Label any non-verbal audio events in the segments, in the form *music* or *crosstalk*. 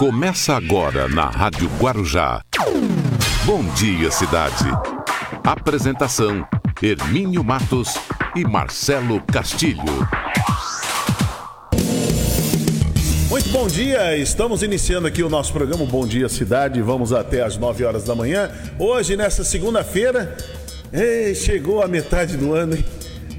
Começa agora na Rádio Guarujá. Bom dia, cidade. Apresentação: Hermínio Matos e Marcelo Castilho. Muito bom dia, estamos iniciando aqui o nosso programa Bom Dia Cidade. Vamos até às 9 horas da manhã. Hoje, nessa segunda-feira, chegou a metade do ano, hein?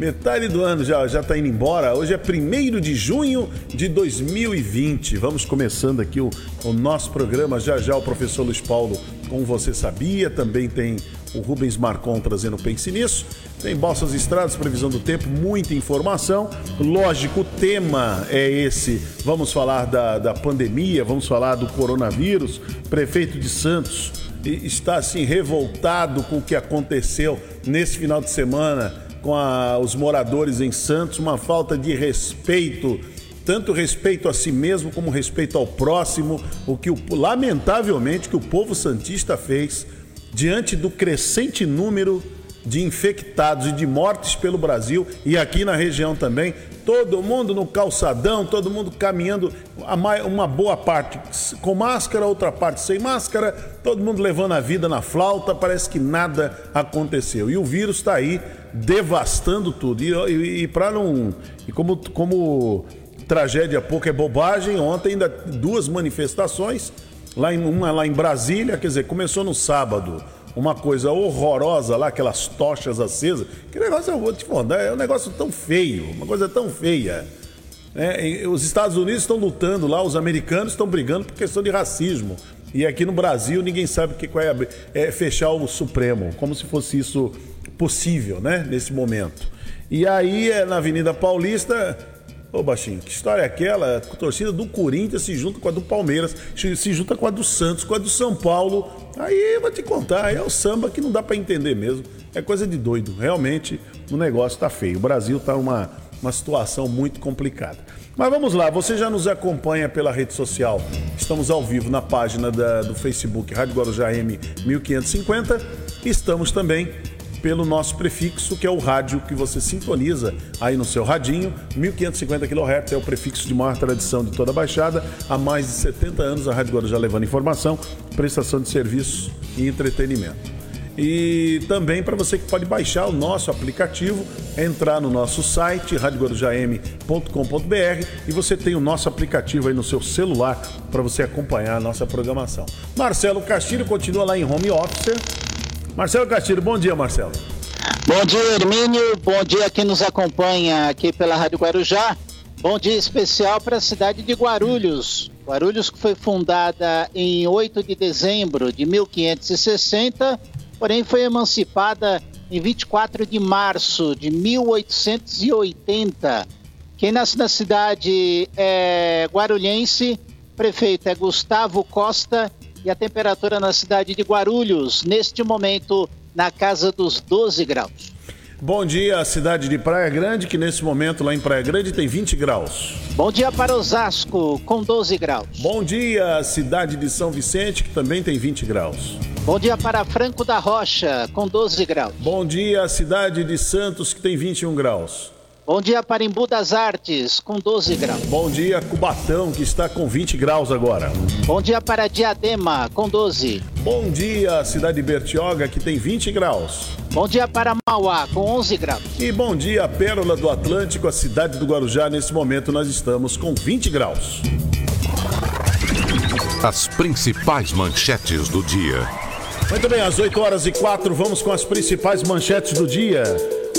Metade do ano já já está indo embora. Hoje é 1 de junho de 2020. Vamos começando aqui o, o nosso programa. Já já o professor Luiz Paulo, como você sabia, também tem o Rubens Marcon trazendo Pense Nisso. Tem Balsas Estradas, previsão do tempo, muita informação. Lógico, o tema é esse. Vamos falar da, da pandemia, vamos falar do coronavírus. Prefeito de Santos está assim revoltado com o que aconteceu nesse final de semana com a, os moradores em Santos, uma falta de respeito, tanto respeito a si mesmo como respeito ao próximo, o que o, lamentavelmente que o povo santista fez diante do crescente número de infectados e de mortes pelo Brasil e aqui na região também. Todo mundo no calçadão, todo mundo caminhando, uma boa parte com máscara, outra parte sem máscara, todo mundo levando a vida na flauta, parece que nada aconteceu. E o vírus está aí devastando tudo. E, e, e para não. E como, como tragédia pouco é bobagem, ontem ainda duas manifestações, lá em, uma lá em Brasília, quer dizer, começou no sábado uma coisa horrorosa lá, aquelas tochas acesas. Que negócio, eu vou te falar, é um negócio tão feio, uma coisa tão feia. É, os Estados Unidos estão lutando lá, os americanos estão brigando por questão de racismo. E aqui no Brasil ninguém sabe o que é, é fechar o Supremo, como se fosse isso possível, né, nesse momento. E aí, é, na Avenida Paulista, Ô Baixinho, que história é aquela? A torcida do Corinthians se junta com a do Palmeiras, se junta com a do Santos, com a do São Paulo. Aí vou te contar, é o samba que não dá para entender mesmo. É coisa de doido. Realmente o negócio tá feio. O Brasil tá uma, uma situação muito complicada. Mas vamos lá, você já nos acompanha pela rede social. Estamos ao vivo na página da, do Facebook Rádio Guarujá M 1550. Estamos também pelo nosso prefixo, que é o rádio que você sintoniza aí no seu radinho. 1550 kHz é o prefixo de maior tradição de toda a Baixada. Há mais de 70 anos a Rádio Guarujá levando informação, prestação de serviços e entretenimento. E também para você que pode baixar o nosso aplicativo, entrar no nosso site radioguarujam.com.br e você tem o nosso aplicativo aí no seu celular para você acompanhar a nossa programação. Marcelo Castilho continua lá em home office Marcelo Castilho, bom dia, Marcelo. Bom dia, Hermínio. Bom dia quem nos acompanha aqui pela Rádio Guarujá. Bom dia especial para a cidade de Guarulhos. Guarulhos que foi fundada em 8 de dezembro de 1560, porém foi emancipada em 24 de março de 1880. Quem nasce na cidade é guarulhense, prefeito é Gustavo Costa e a temperatura na cidade de Guarulhos, neste momento, na casa dos 12 graus. Bom dia, cidade de Praia Grande, que nesse momento lá em Praia Grande tem 20 graus. Bom dia para Osasco, com 12 graus. Bom dia, cidade de São Vicente, que também tem 20 graus. Bom dia para Franco da Rocha, com 12 graus. Bom dia, cidade de Santos, que tem 21 graus. Bom dia para Embu das Artes, com 12 graus. Bom dia, Cubatão, que está com 20 graus agora. Bom dia para Diadema, com 12. Bom dia, cidade de Bertioga, que tem 20 graus. Bom dia para Mauá, com 11 graus. E bom dia, Pérola do Atlântico, a cidade do Guarujá. Nesse momento nós estamos com 20 graus. As principais manchetes do dia. Muito bem, às 8 horas e 4, vamos com as principais manchetes do dia.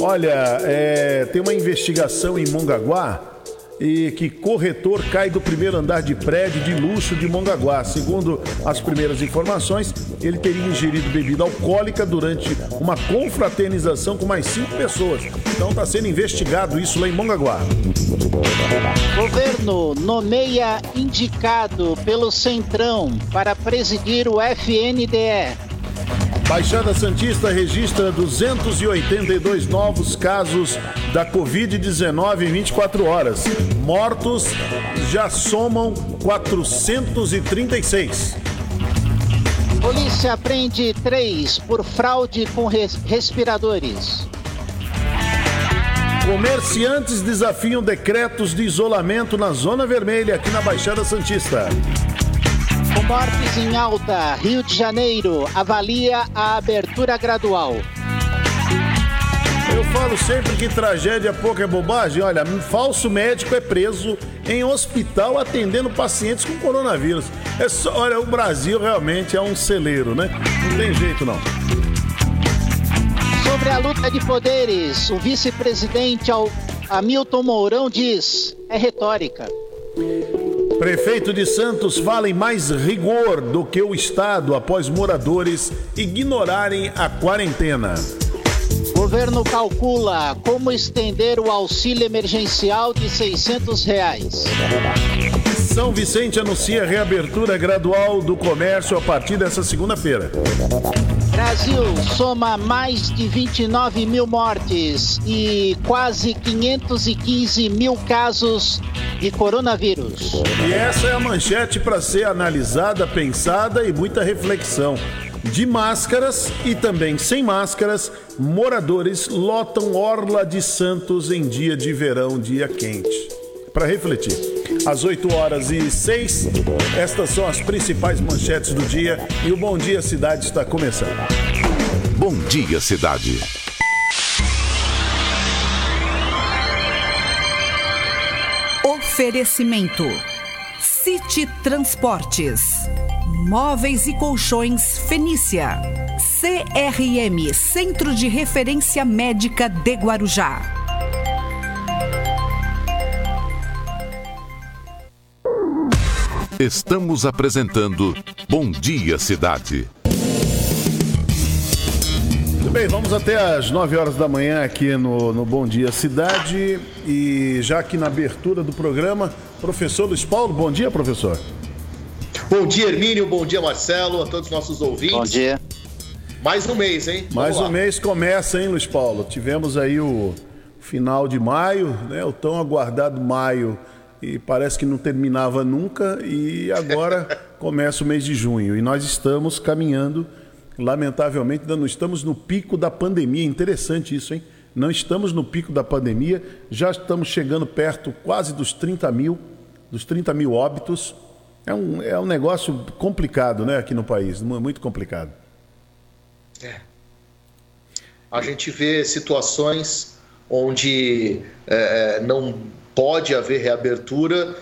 Olha, é, tem uma investigação em Mongaguá e que corretor cai do primeiro andar de prédio de luxo de Mongaguá. Segundo as primeiras informações, ele teria ingerido bebida alcoólica durante uma confraternização com mais cinco pessoas. Então está sendo investigado isso lá em Mongaguá. Governo nomeia indicado pelo Centrão para presidir o FNDE. Baixada Santista registra 282 novos casos da Covid-19 em 24 horas. Mortos já somam 436. Polícia prende três por fraude com res respiradores. Comerciantes desafiam decretos de isolamento na Zona Vermelha, aqui na Baixada Santista. Mortes em alta, Rio de Janeiro avalia a abertura gradual. Eu falo sempre que tragédia pouco é bobagem. Olha, um falso médico é preso em hospital atendendo pacientes com coronavírus. É só, olha, o Brasil realmente é um celeiro, né? Não tem jeito não. Sobre a luta de poderes, o vice-presidente Hamilton Mourão diz: é retórica. Prefeito de Santos fala em mais rigor do que o Estado após moradores ignorarem a quarentena. Governo calcula como estender o auxílio emergencial de 600 reais. São Vicente anuncia reabertura gradual do comércio a partir dessa segunda-feira. Brasil soma mais de 29 mil mortes e quase 515 mil casos de coronavírus. E essa é a manchete para ser analisada, pensada e muita reflexão. De máscaras e também sem máscaras, moradores lotam Orla de Santos em dia de verão, dia quente. Para refletir. Às 8 horas e 6, estas são as principais manchetes do dia e o Bom Dia Cidade está começando. Bom Dia Cidade. Oferecimento: City Transportes. Móveis e Colchões Fenícia. CRM Centro de Referência Médica de Guarujá. Estamos apresentando Bom Dia Cidade. Muito bem, vamos até às 9 horas da manhã aqui no, no Bom Dia Cidade. E já aqui na abertura do programa, professor Luiz Paulo. Bom dia, professor. Bom dia, Hermínio. Bom dia, Marcelo. A todos os nossos ouvintes. Bom dia. Mais um mês, hein? Vamos Mais lá. um mês começa, hein, Luiz Paulo? Tivemos aí o final de maio, né? O tão aguardado maio e parece que não terminava nunca e agora *laughs* começa o mês de junho e nós estamos caminhando, lamentavelmente, ainda não estamos no pico da pandemia. Interessante isso, hein? Não estamos no pico da pandemia, já estamos chegando perto quase dos 30 mil, dos 30 mil óbitos. É um, é um negócio complicado, né, aqui no país, mu- muito complicado. A gente vê situações onde é, não pode haver reabertura.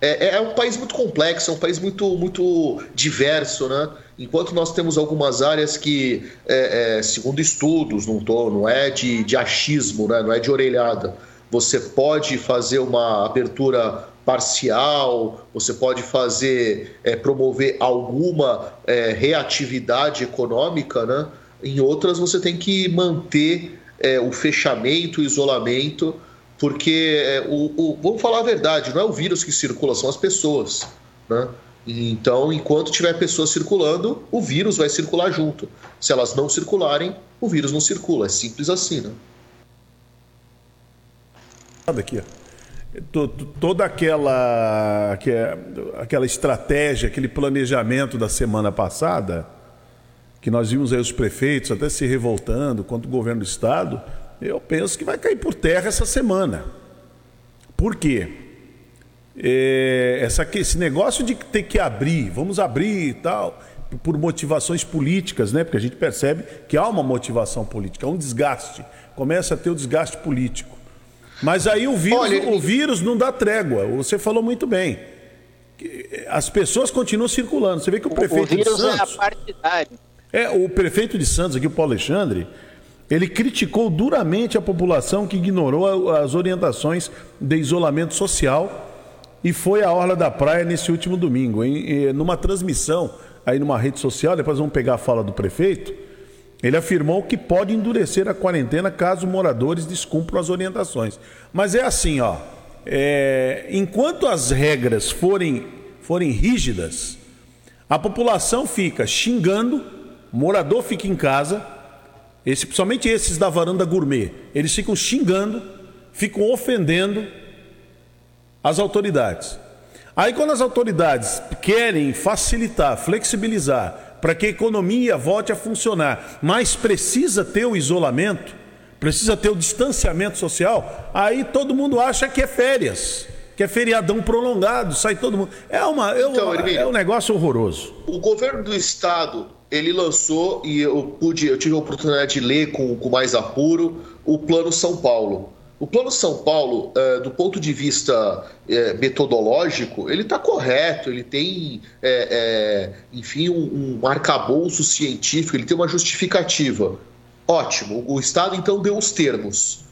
É, é um país muito complexo, é um país muito, muito diverso, né? Enquanto nós temos algumas áreas que, é, é, segundo estudos, não, tô, não é de, de achismo, né? não é de orelhada, você pode fazer uma abertura parcial, você pode fazer, é, promover alguma é, reatividade econômica, né? Em outras você tem que manter é, o fechamento, o isolamento, porque é, o, o- vamos falar a verdade, não é o vírus que circula, são as pessoas, né? Então, enquanto tiver pessoas circulando, o vírus vai circular junto. Se elas não circularem, o vírus não circula. É simples assim, né? Nada aqui, ó. To- to- Toda aquela, que é- aquela estratégia, aquele planejamento da semana passada, que nós vimos aí os prefeitos até se revoltando contra o governo do estado, eu penso que vai cair por terra essa semana. Por quê? É, essa, esse negócio de ter que abrir, vamos abrir e tal, por motivações políticas, né? Porque a gente percebe que há uma motivação política, há um desgaste. Começa a ter o desgaste político. Mas aí o vírus, Olha, o vírus não dá trégua. Você falou muito bem. As pessoas continuam circulando. Você vê que o O, o prefeito de vírus é Santos. apartidário. É, o prefeito de Santos, aqui, o Paulo Alexandre, ele criticou duramente a população que ignorou a- as orientações de isolamento social e foi à Orla da Praia nesse último domingo. Em, em- numa transmissão aí numa rede social, depois vamos pegar a fala do prefeito, ele afirmou que pode endurecer a quarentena caso moradores descumpram as orientações. Mas é assim, ó. é, enquanto as regras forem, forem rígidas, a população fica xingando, morador fica em casa, esse, principalmente esses da varanda gourmet, eles ficam xingando, ficam ofendendo as autoridades. Aí quando as autoridades querem facilitar, flexibilizar, para que a economia volte a funcionar, mas precisa ter o isolamento, precisa ter o distanciamento social, aí todo mundo acha que é férias, que é feriadão prolongado, sai todo mundo. É, uma, é, então, uma, é um negócio horroroso. O governo do estado, ele lançou, e eu pude, eu tive a oportunidade de ler com, com mais apuro, o Plano São Paulo. O Plano São Paulo, é, do ponto de vista é, metodológico, ele está correto, ele tem, é, enfim, um, um arcabouço científico, ele tem uma justificativa. Ótimo, o Estado então deu os termos.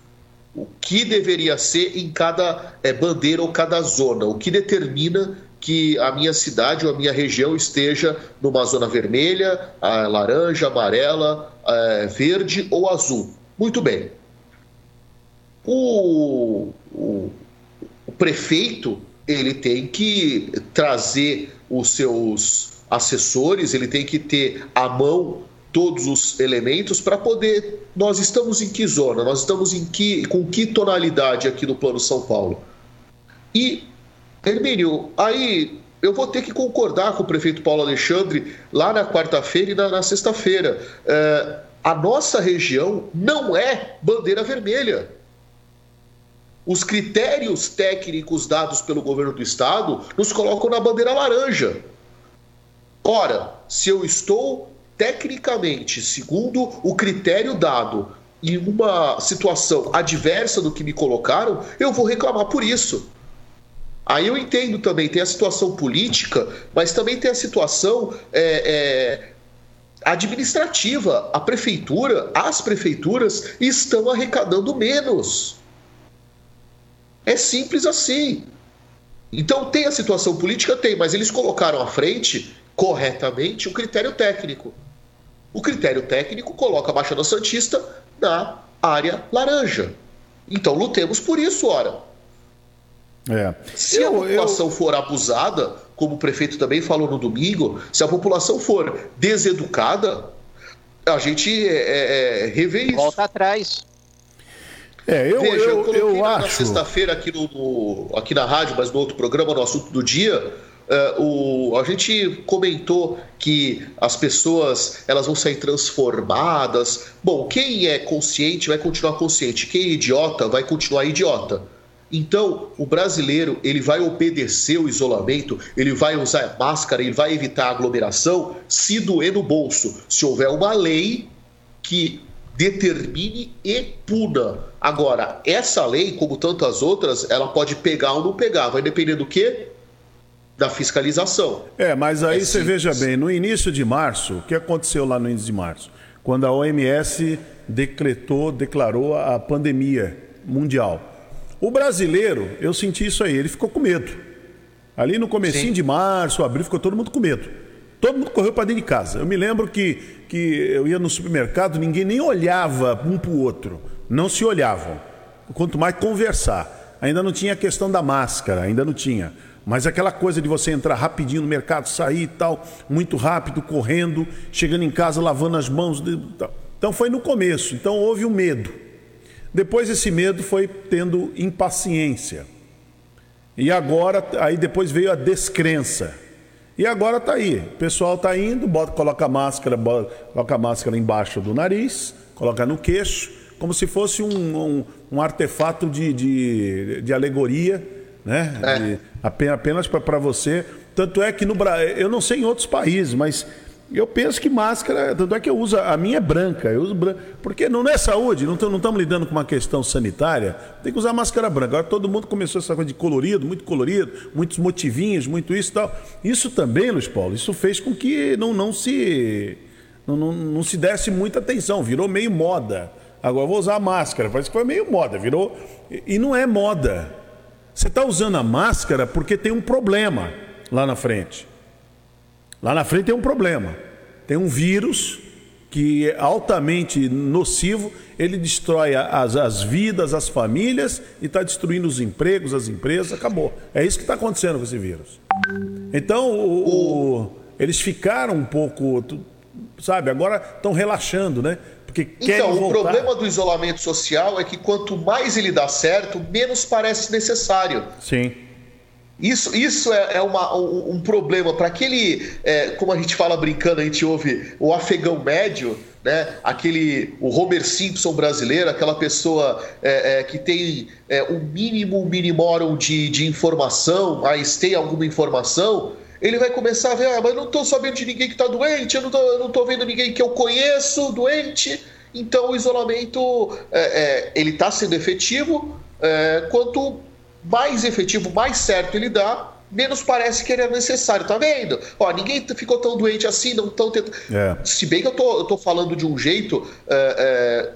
O que deveria ser em cada bandeira ou cada zona, o que determina que a minha cidade ou a minha região esteja numa zona vermelha, laranja, amarela, verde ou azul. Muito bem o, o, prefeito ele tem que trazer os seus assessores, ele tem que ter à mão todos os elementos para poder. Nós estamos em que zona? Nós estamos em que com que tonalidade aqui no Plano São Paulo? E Hermínio, aí eu vou ter que concordar com o prefeito Paulo Alexandre lá na quarta-feira e na, na sexta-feira. É, a nossa região não é bandeira vermelha os critérios técnicos dados pelo governo do estado nos colocam na bandeira laranja. Ora, se eu estou tecnicamente, segundo o critério dado, em uma situação adversa do que me colocaram, eu vou reclamar por isso. Aí eu entendo também, tem a situação política, mas também tem a situação é, é, administrativa. A prefeitura, as prefeituras estão arrecadando menos. É simples assim. Então tem a situação política? Tem, mas eles colocaram à frente, corretamente, o critério técnico. O critério técnico coloca a Baixada Santista na área laranja. Então lutemos por isso, ora. É. Se eu, a população eu... for abusada, como o prefeito também falou no domingo, se a população for deseducada, a gente é, é, revê isso. Volta atrás. É, eu, Veja, eu, eu, eu na, acho. Na sexta-feira aqui, no, no, aqui na rádio, mas no outro programa, no assunto do dia, uh, o, a gente comentou que as pessoas elas vão sair transformadas. Bom, quem é consciente vai continuar consciente, quem é idiota vai continuar idiota. Então, o brasileiro ele vai obedecer o isolamento, ele vai usar máscara, ele vai evitar aglomeração se doer no bolso. Se houver uma lei que determine e puna. Agora, essa lei, como tantas outras, ela pode pegar ou não pegar. Vai depender do quê? Da fiscalização. É, mas aí é você veja bem, no início de março, o que aconteceu lá no início de março? Quando a OMS decretou, declarou a pandemia mundial. O brasileiro, eu senti isso aí, ele ficou com medo. Ali no comecinho Sim. de março, abril, ficou todo mundo com medo. Todo mundo correu para dentro de casa. Eu me lembro que, que eu ia no supermercado, ninguém nem olhava um para o outro. Não se olhavam. Quanto mais conversar. Ainda não tinha a questão da máscara, ainda não tinha. Mas aquela coisa de você entrar rapidinho no mercado, sair e tal, muito rápido, correndo, chegando em casa, lavando as mãos. Então foi no começo. Então houve o um medo. Depois esse medo foi tendo impaciência. E agora, aí depois veio a descrença. E agora está aí. O pessoal está indo, bota, coloca a máscara, bota, coloca a máscara embaixo do nariz, coloca no queixo, como se fosse um, um, um artefato de, de, de, alegoria, né? É. De, apenas para você. Tanto é que no Brasil, eu não sei em outros países, mas eu penso que máscara, tanto é que eu uso, a minha é branca, eu uso branca, porque não é saúde, não estamos lidando com uma questão sanitária, tem que usar máscara branca. Agora todo mundo começou essa coisa de colorido, muito colorido, muitos motivinhos, muito isso e tal. Isso também, Luiz Paulo, isso fez com que não, não se não, não, não se desse muita atenção, virou meio moda. Agora vou usar a máscara, parece que foi meio moda, virou. E não é moda. Você está usando a máscara porque tem um problema lá na frente. Lá na frente tem um problema. Tem um vírus que é altamente nocivo, ele destrói as, as vidas, as famílias e está destruindo os empregos, as empresas, acabou. É isso que está acontecendo com esse vírus. Então, o, o, eles ficaram um pouco, sabe, agora estão relaxando, né? Porque então, voltar. o problema do isolamento social é que quanto mais ele dá certo, menos parece necessário. Sim. Isso, isso é, é uma, um, um problema para aquele, é, como a gente fala brincando, a gente ouve o afegão médio, né? Aquele o Homer Simpson brasileiro, aquela pessoa é, é, que tem é, o mínimo minimorum de, de informação, mas tem alguma informação, ele vai começar a ver, ah, mas não estou sabendo de ninguém que está doente, eu não estou vendo ninguém que eu conheço doente. Então o isolamento é, ele está sendo efetivo. É, quanto mais efetivo, mais certo ele dá, menos parece que ele é necessário, tá vendo? Ó, ninguém ficou tão doente assim, não tão tentando. É. Se bem que eu tô, eu tô falando de um jeito. É, é,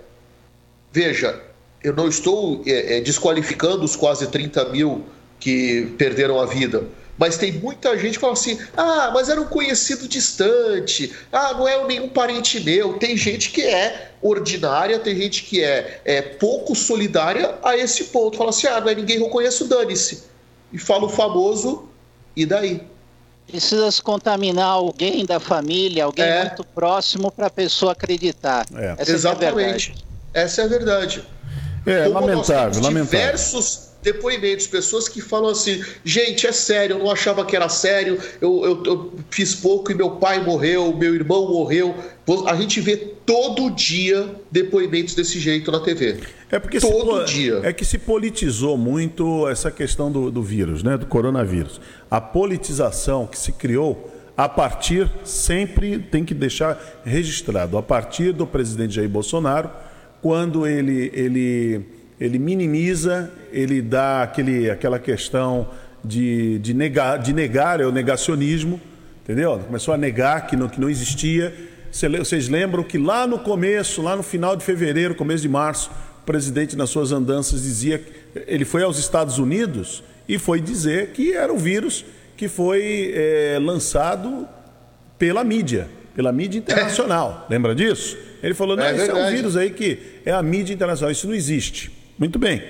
veja, eu não estou é, é, desqualificando os quase 30 mil que perderam a vida. Mas tem muita gente que fala assim: ah, mas era um conhecido distante, ah, não é nenhum parente meu. Tem gente que é ordinária, tem gente que é, é pouco solidária a esse ponto. Fala assim: ah, não é ninguém que eu conheço, dane-se e fala o famoso, e daí? Precisa se contaminar alguém da família, alguém é. muito próximo para a pessoa acreditar. É. Essa Exatamente. É Essa é a verdade. É, Como lamentável, lamentável. Diversos depoimentos, pessoas que falam assim: gente, é sério, eu não achava que era sério, eu, eu, eu, fiz pouco e meu pai morreu, meu irmão morreu. A gente vê todo dia depoimentos desse jeito na TV. É porque todo se, dia. É que se politizou muito essa questão do, do vírus, né, do coronavírus. A politização que se criou a partir, sempre tem que deixar registrado, a partir do presidente Jair Bolsonaro, quando ele. ele ele minimiza, ele dá aquele, aquela questão de, de, negar, de negar, é o negacionismo, entendeu? Começou a negar que não, que não existia. Vocês lembram que lá no começo, lá no final de fevereiro, começo de março, o presidente, nas suas andanças, dizia que ele foi aos Estados Unidos e foi dizer que era o vírus que foi é, lançado pela mídia, pela mídia internacional. *laughs* Lembra disso? Ele falou: não, é esse é um vírus aí que é a mídia internacional, isso não existe. Muito bem.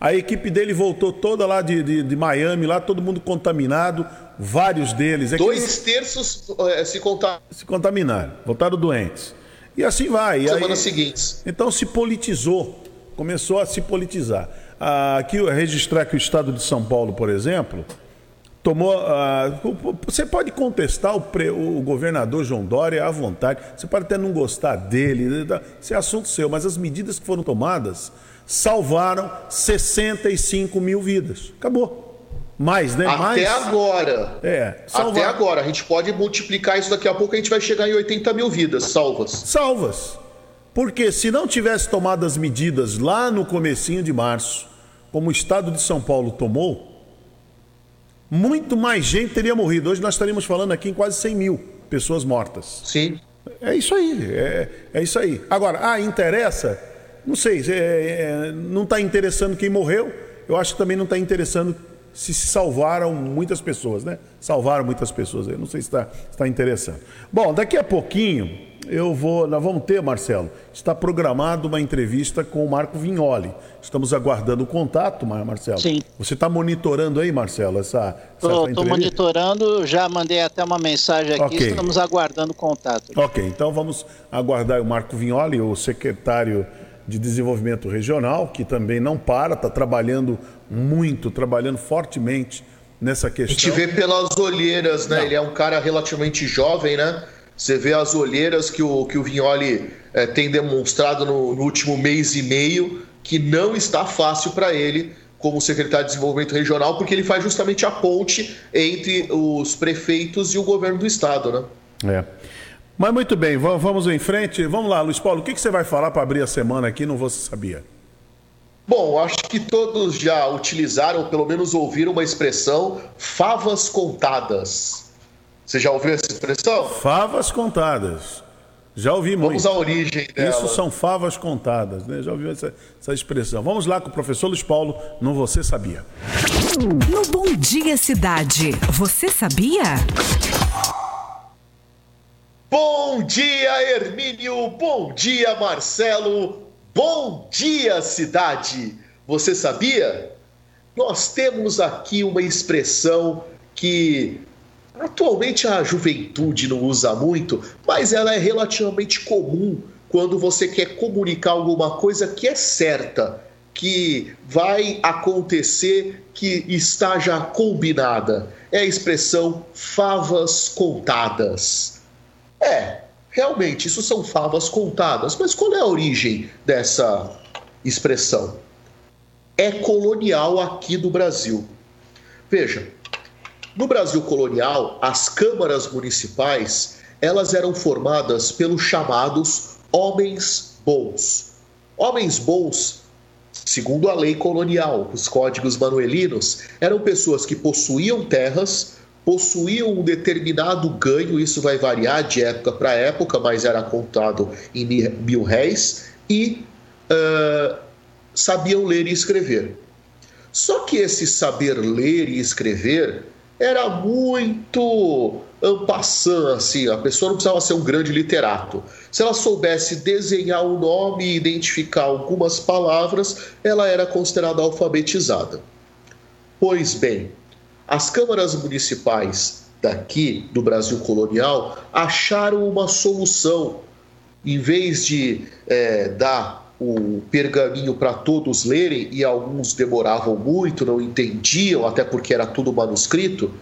A equipe dele voltou toda lá de, de, de Miami, lá todo mundo contaminado, vários deles. É Dois eles... terços é, se, contam... se contaminaram, voltaram doentes. E assim vai. Semanas aí... seguintes. Então se politizou, começou a se politizar. Ah, aqui registrar que o estado de São Paulo, por exemplo, tomou. Ah, você pode contestar o, pre, o, governador João Dória à vontade, você pode até não gostar dele, isso é assunto seu, mas as medidas que foram tomadas salvaram 65 mil vidas. Acabou. Mais, né? Até Mais. agora. É. Salvar. Até agora. A gente pode multiplicar isso daqui a pouco, a gente vai chegar em 80 mil vidas salvas. Salvas. Porque se não tivesse tomado as medidas lá no comecinho de março, como o estado de São Paulo tomou, muito mais gente teria morrido. Hoje nós estaríamos falando aqui em quase 100 mil pessoas mortas. Sim. É isso aí, é, é isso aí. Agora, ah, interessa não sei, é, é, não está interessando quem morreu, eu acho que também não está interessando se salvaram muitas pessoas, né? Salvaram muitas pessoas, eu não sei se está tá interessando. Bom, daqui a pouquinho eu vou, nós vamos ter, Marcelo, está programado uma entrevista com o Marco Vignoli. Estamos aguardando o contato, Marcelo. Sim. Você está monitorando aí, Marcelo, essa, Estou monitorando, já mandei até uma mensagem aqui, okay. estamos aguardando o contato. Ok, então vamos aguardar o Marco Vignoli, o secretário de Desenvolvimento Regional, que também não para, está trabalhando muito, trabalhando fortemente nessa questão. A gente vê pelas olheiras, né? Não. Ele é um cara relativamente jovem, né? Você vê as olheiras que o, que o Vignoli é, tem demonstrado no, no último mês e meio, que não está fácil para ele como secretário de Desenvolvimento Regional, porque ele faz justamente a ponte entre os prefeitos e o governo do estado, né? É. Mas muito bem, vamos em frente. Vamos lá, Luiz Paulo, o que você vai falar para abrir a semana aqui no Você Sabia? Bom, acho que todos já utilizaram, pelo menos ouviram uma expressão favas contadas. Você já ouviu essa expressão? Favas contadas. Já ouvi muito. Vamos à origem dela. Isso são favas contadas, né? Já ouviu essa, essa expressão. Vamos lá com o professor Luiz Paulo no Você Sabia. No Bom Dia Cidade, você sabia? Bom dia, Hermínio. Bom dia, Marcelo. Bom dia, cidade. Você sabia? Nós temos aqui uma expressão que atualmente a juventude não usa muito, mas ela é relativamente comum quando você quer comunicar alguma coisa que é certa, que vai acontecer, que está já combinada. É a expressão favas contadas. É, Realmente, isso são favas contadas. Mas qual é a origem dessa expressão? É colonial aqui do Brasil. Veja, no Brasil colonial, as câmaras municipais elas eram formadas pelos chamados homens bons. Homens bons, segundo a lei colonial, os códigos manuelinos, eram pessoas que possuíam terras, possuíam um determinado ganho, isso vai variar de época para época, mas era contado em mil réis, e uh, sabiam ler e escrever. Só que esse saber ler e escrever era muito ampassant, assim, a pessoa não precisava ser um grande literato. Se ela soubesse desenhar o um nome e identificar algumas palavras, ela era considerada alfabetizada. Pois bem, as câmaras municipais daqui do Brasil colonial acharam uma solução. Em vez de é, dar o pergaminho para todos lerem, e alguns demoravam muito, não entendiam, até porque era tudo manuscrito,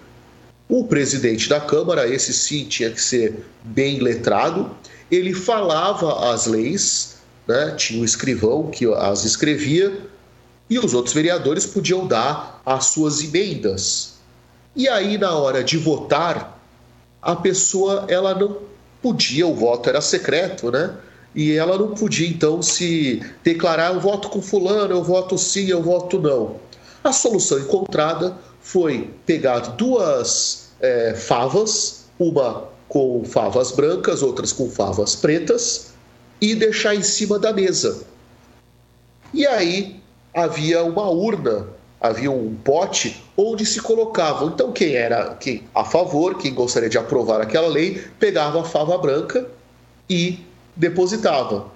o presidente da Câmara, esse sim tinha que ser bem letrado, ele falava as leis, né? tinha o escrivão que as escrevia, e os outros vereadores podiam dar as suas emendas. E aí, na hora de votar, a pessoa ela não podia, o voto era secreto, né? E ela não podia então se declarar: eu voto com Fulano, eu voto sim, eu voto não. A solução encontrada foi pegar duas é, favas, uma com favas brancas, outras com favas pretas, e deixar em cima da mesa. E aí havia uma urna havia um pote onde se colocavam. Então, quem era quem, a favor, quem gostaria de aprovar aquela lei, pegava a fava branca e depositava.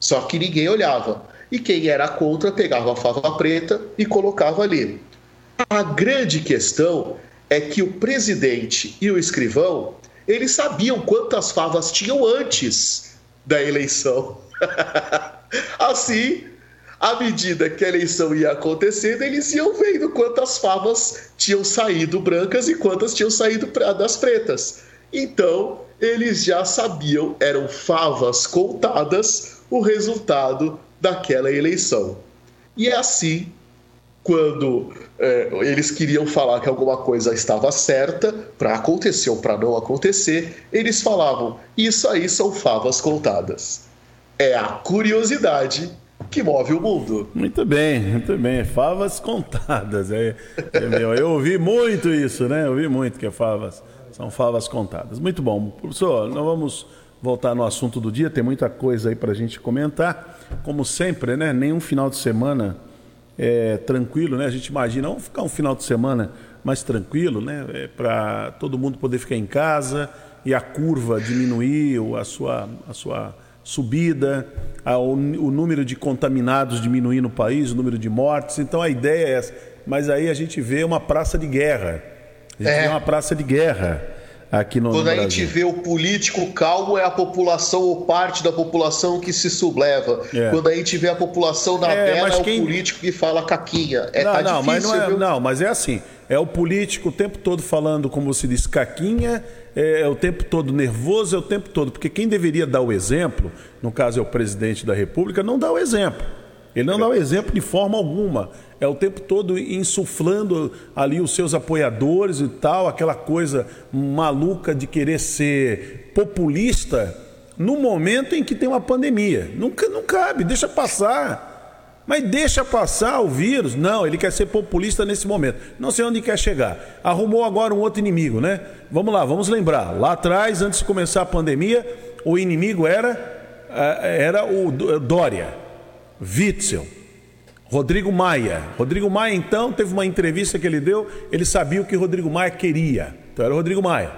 Só que ninguém olhava. E quem era contra pegava a fava preta e colocava ali. A grande questão é que o presidente e o escrivão eles sabiam quantas favas tinham antes da eleição. *laughs* assim, à medida que a eleição ia acontecendo, eles iam vendo quantas favas tinham saído brancas e quantas tinham saído das pretas. Então, eles já sabiam, eram favas contadas, o resultado daquela eleição. E é assim, quando é, eles queriam falar que alguma coisa estava certa, para acontecer ou para não acontecer, eles falavam: Isso aí são favas contadas. É a curiosidade que move o mundo. Muito bem, muito bem. Favas contadas. É, é meu, eu ouvi muito isso, né? Eu ouvi muito que é favas, são favas contadas. Muito bom. Professor, nós vamos voltar no assunto do dia, tem muita coisa aí para a gente comentar. Como sempre, né? Nenhum final de semana é tranquilo, né? A gente imagina, vamos ficar um final de semana mais tranquilo, né? É, para todo mundo poder ficar em casa e a curva diminuir, a sua, a sua subida, o, número de contaminados diminuir no país, o número de mortes. Então a ideia é essa. Mas aí a gente vê uma praça de guerra. A gente é. vê uma praça de guerra aqui no Quando no a gente vê o político calmo, é a população ou parte da população que se subleva. É. Quando a gente vê a população na é, é quem... o político que fala caquinha. É, não, tá não, difícil, mas não, é, não, mas é assim. É o político o tempo todo falando, como se diz, caquinha, é, é, o tempo todo nervoso, é o tempo todo. Porque quem deveria dar o exemplo, no caso é o presidente da República, não dá o exemplo. Ele não dá o exemplo de forma alguma. É o tempo todo insuflando ali os seus apoiadores e tal, aquela coisa maluca de querer ser populista no momento em que tem uma pandemia. Nunca não cabe, deixa passar. Mas deixa passar o vírus. Não, ele quer ser populista nesse momento. Não sei onde quer chegar. Arrumou agora um outro inimigo, né? Vamos lá, vamos lembrar. Lá atrás, antes de começar a pandemia, o inimigo era, eh, era o Dória, Witzel, Rodrigo Maia. Rodrigo Maia, então, teve uma entrevista que ele deu, ele sabia o que Rodrigo Maia queria. Então era o Rodrigo Maia.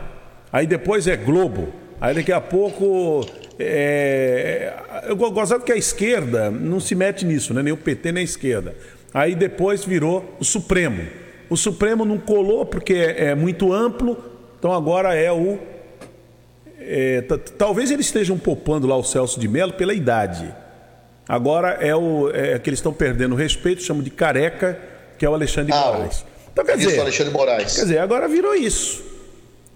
Aí depois é Globo. Aí daqui a pouco é, eu gostava que a esquerda não se mete nisso, né? nem o PT nem a esquerda. Aí depois virou o Supremo. O Supremo não colou porque é, é muito amplo, então agora é o. É, talvez eles estejam poupando lá o Celso de Mello pela idade. Agora é o é que eles estão perdendo o respeito, chamam de careca, que é o Alexandre ah, Moraes. Então quer isso, dizer, Alexandre Moraes. Quer dizer, agora virou isso.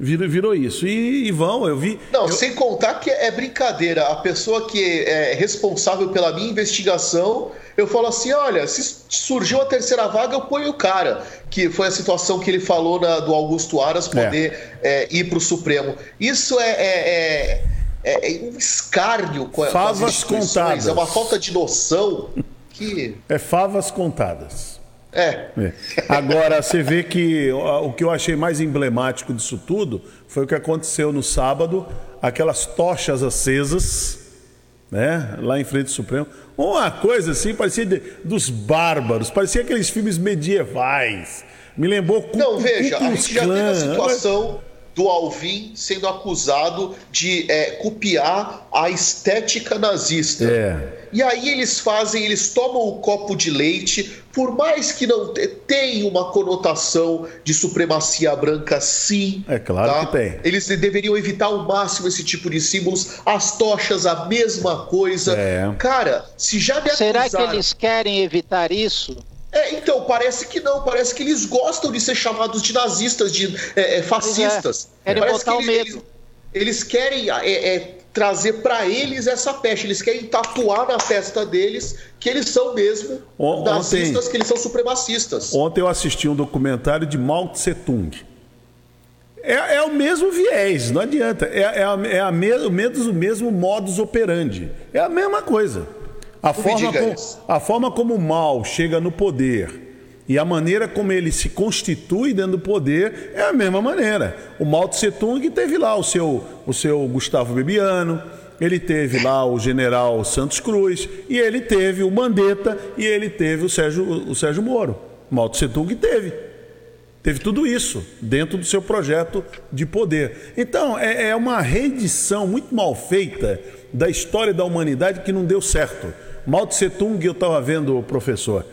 Virou, virou isso. E, e, vão, eu vi. Não, eu... sem contar que é brincadeira. A pessoa que é responsável pela minha investigação, eu falo assim: olha, se surgiu a terceira vaga, eu ponho o cara. Que foi a situação que ele falou na, do Augusto Aras poder é. É, ir para o Supremo. Isso é, é, é, é um escárnio com, favas contadas. É uma falta de noção que. É favas contadas. É. é. Agora, você vê que o que eu achei mais emblemático disso tudo foi o que aconteceu no sábado, aquelas tochas acesas, né, lá em frente ao Supremo. Uma coisa assim, parecia de, dos bárbaros, parecia aqueles filmes medievais. Me lembrou Não, veja, a gente já teve a situação do Alvin sendo acusado de é, copiar a estética nazista. É. E aí eles fazem, eles tomam o copo de leite, por mais que não tenha uma conotação de supremacia branca, sim. É claro tá? que tem. Eles deveriam evitar ao máximo esse tipo de símbolos. As tochas, a mesma coisa. É. Cara, se já me Será que eles querem evitar isso? É, então, parece que não, parece que eles gostam de ser chamados de nazistas, de é, é, fascistas. É. Querem botar que o medo. Eles, eles querem é, é trazer para eles essa peste, eles querem tatuar na testa deles que eles são mesmo ontem, nazistas, que eles são supremacistas. Ontem eu assisti um documentário de Mao Tse Tung. É, é o mesmo viés, não adianta. É, é, a, é a me, o, mesmo, o mesmo modus operandi. É a mesma coisa. A, forma, com, a forma como o mal chega no poder e a maneira como ele se constitui dentro do poder é a mesma maneira. O Mao Tse Tung teve lá o seu, o seu Gustavo Bebiano, ele teve lá o general Santos Cruz, e ele teve o Mandetta, e ele teve o Sérgio, o Sérgio Moro. O Mao Tse Tung teve. Teve tudo isso dentro do seu projeto de poder. Então, é, é uma reedição muito mal feita da história da humanidade que não deu certo. Mao Tse Tung, eu estava vendo professor,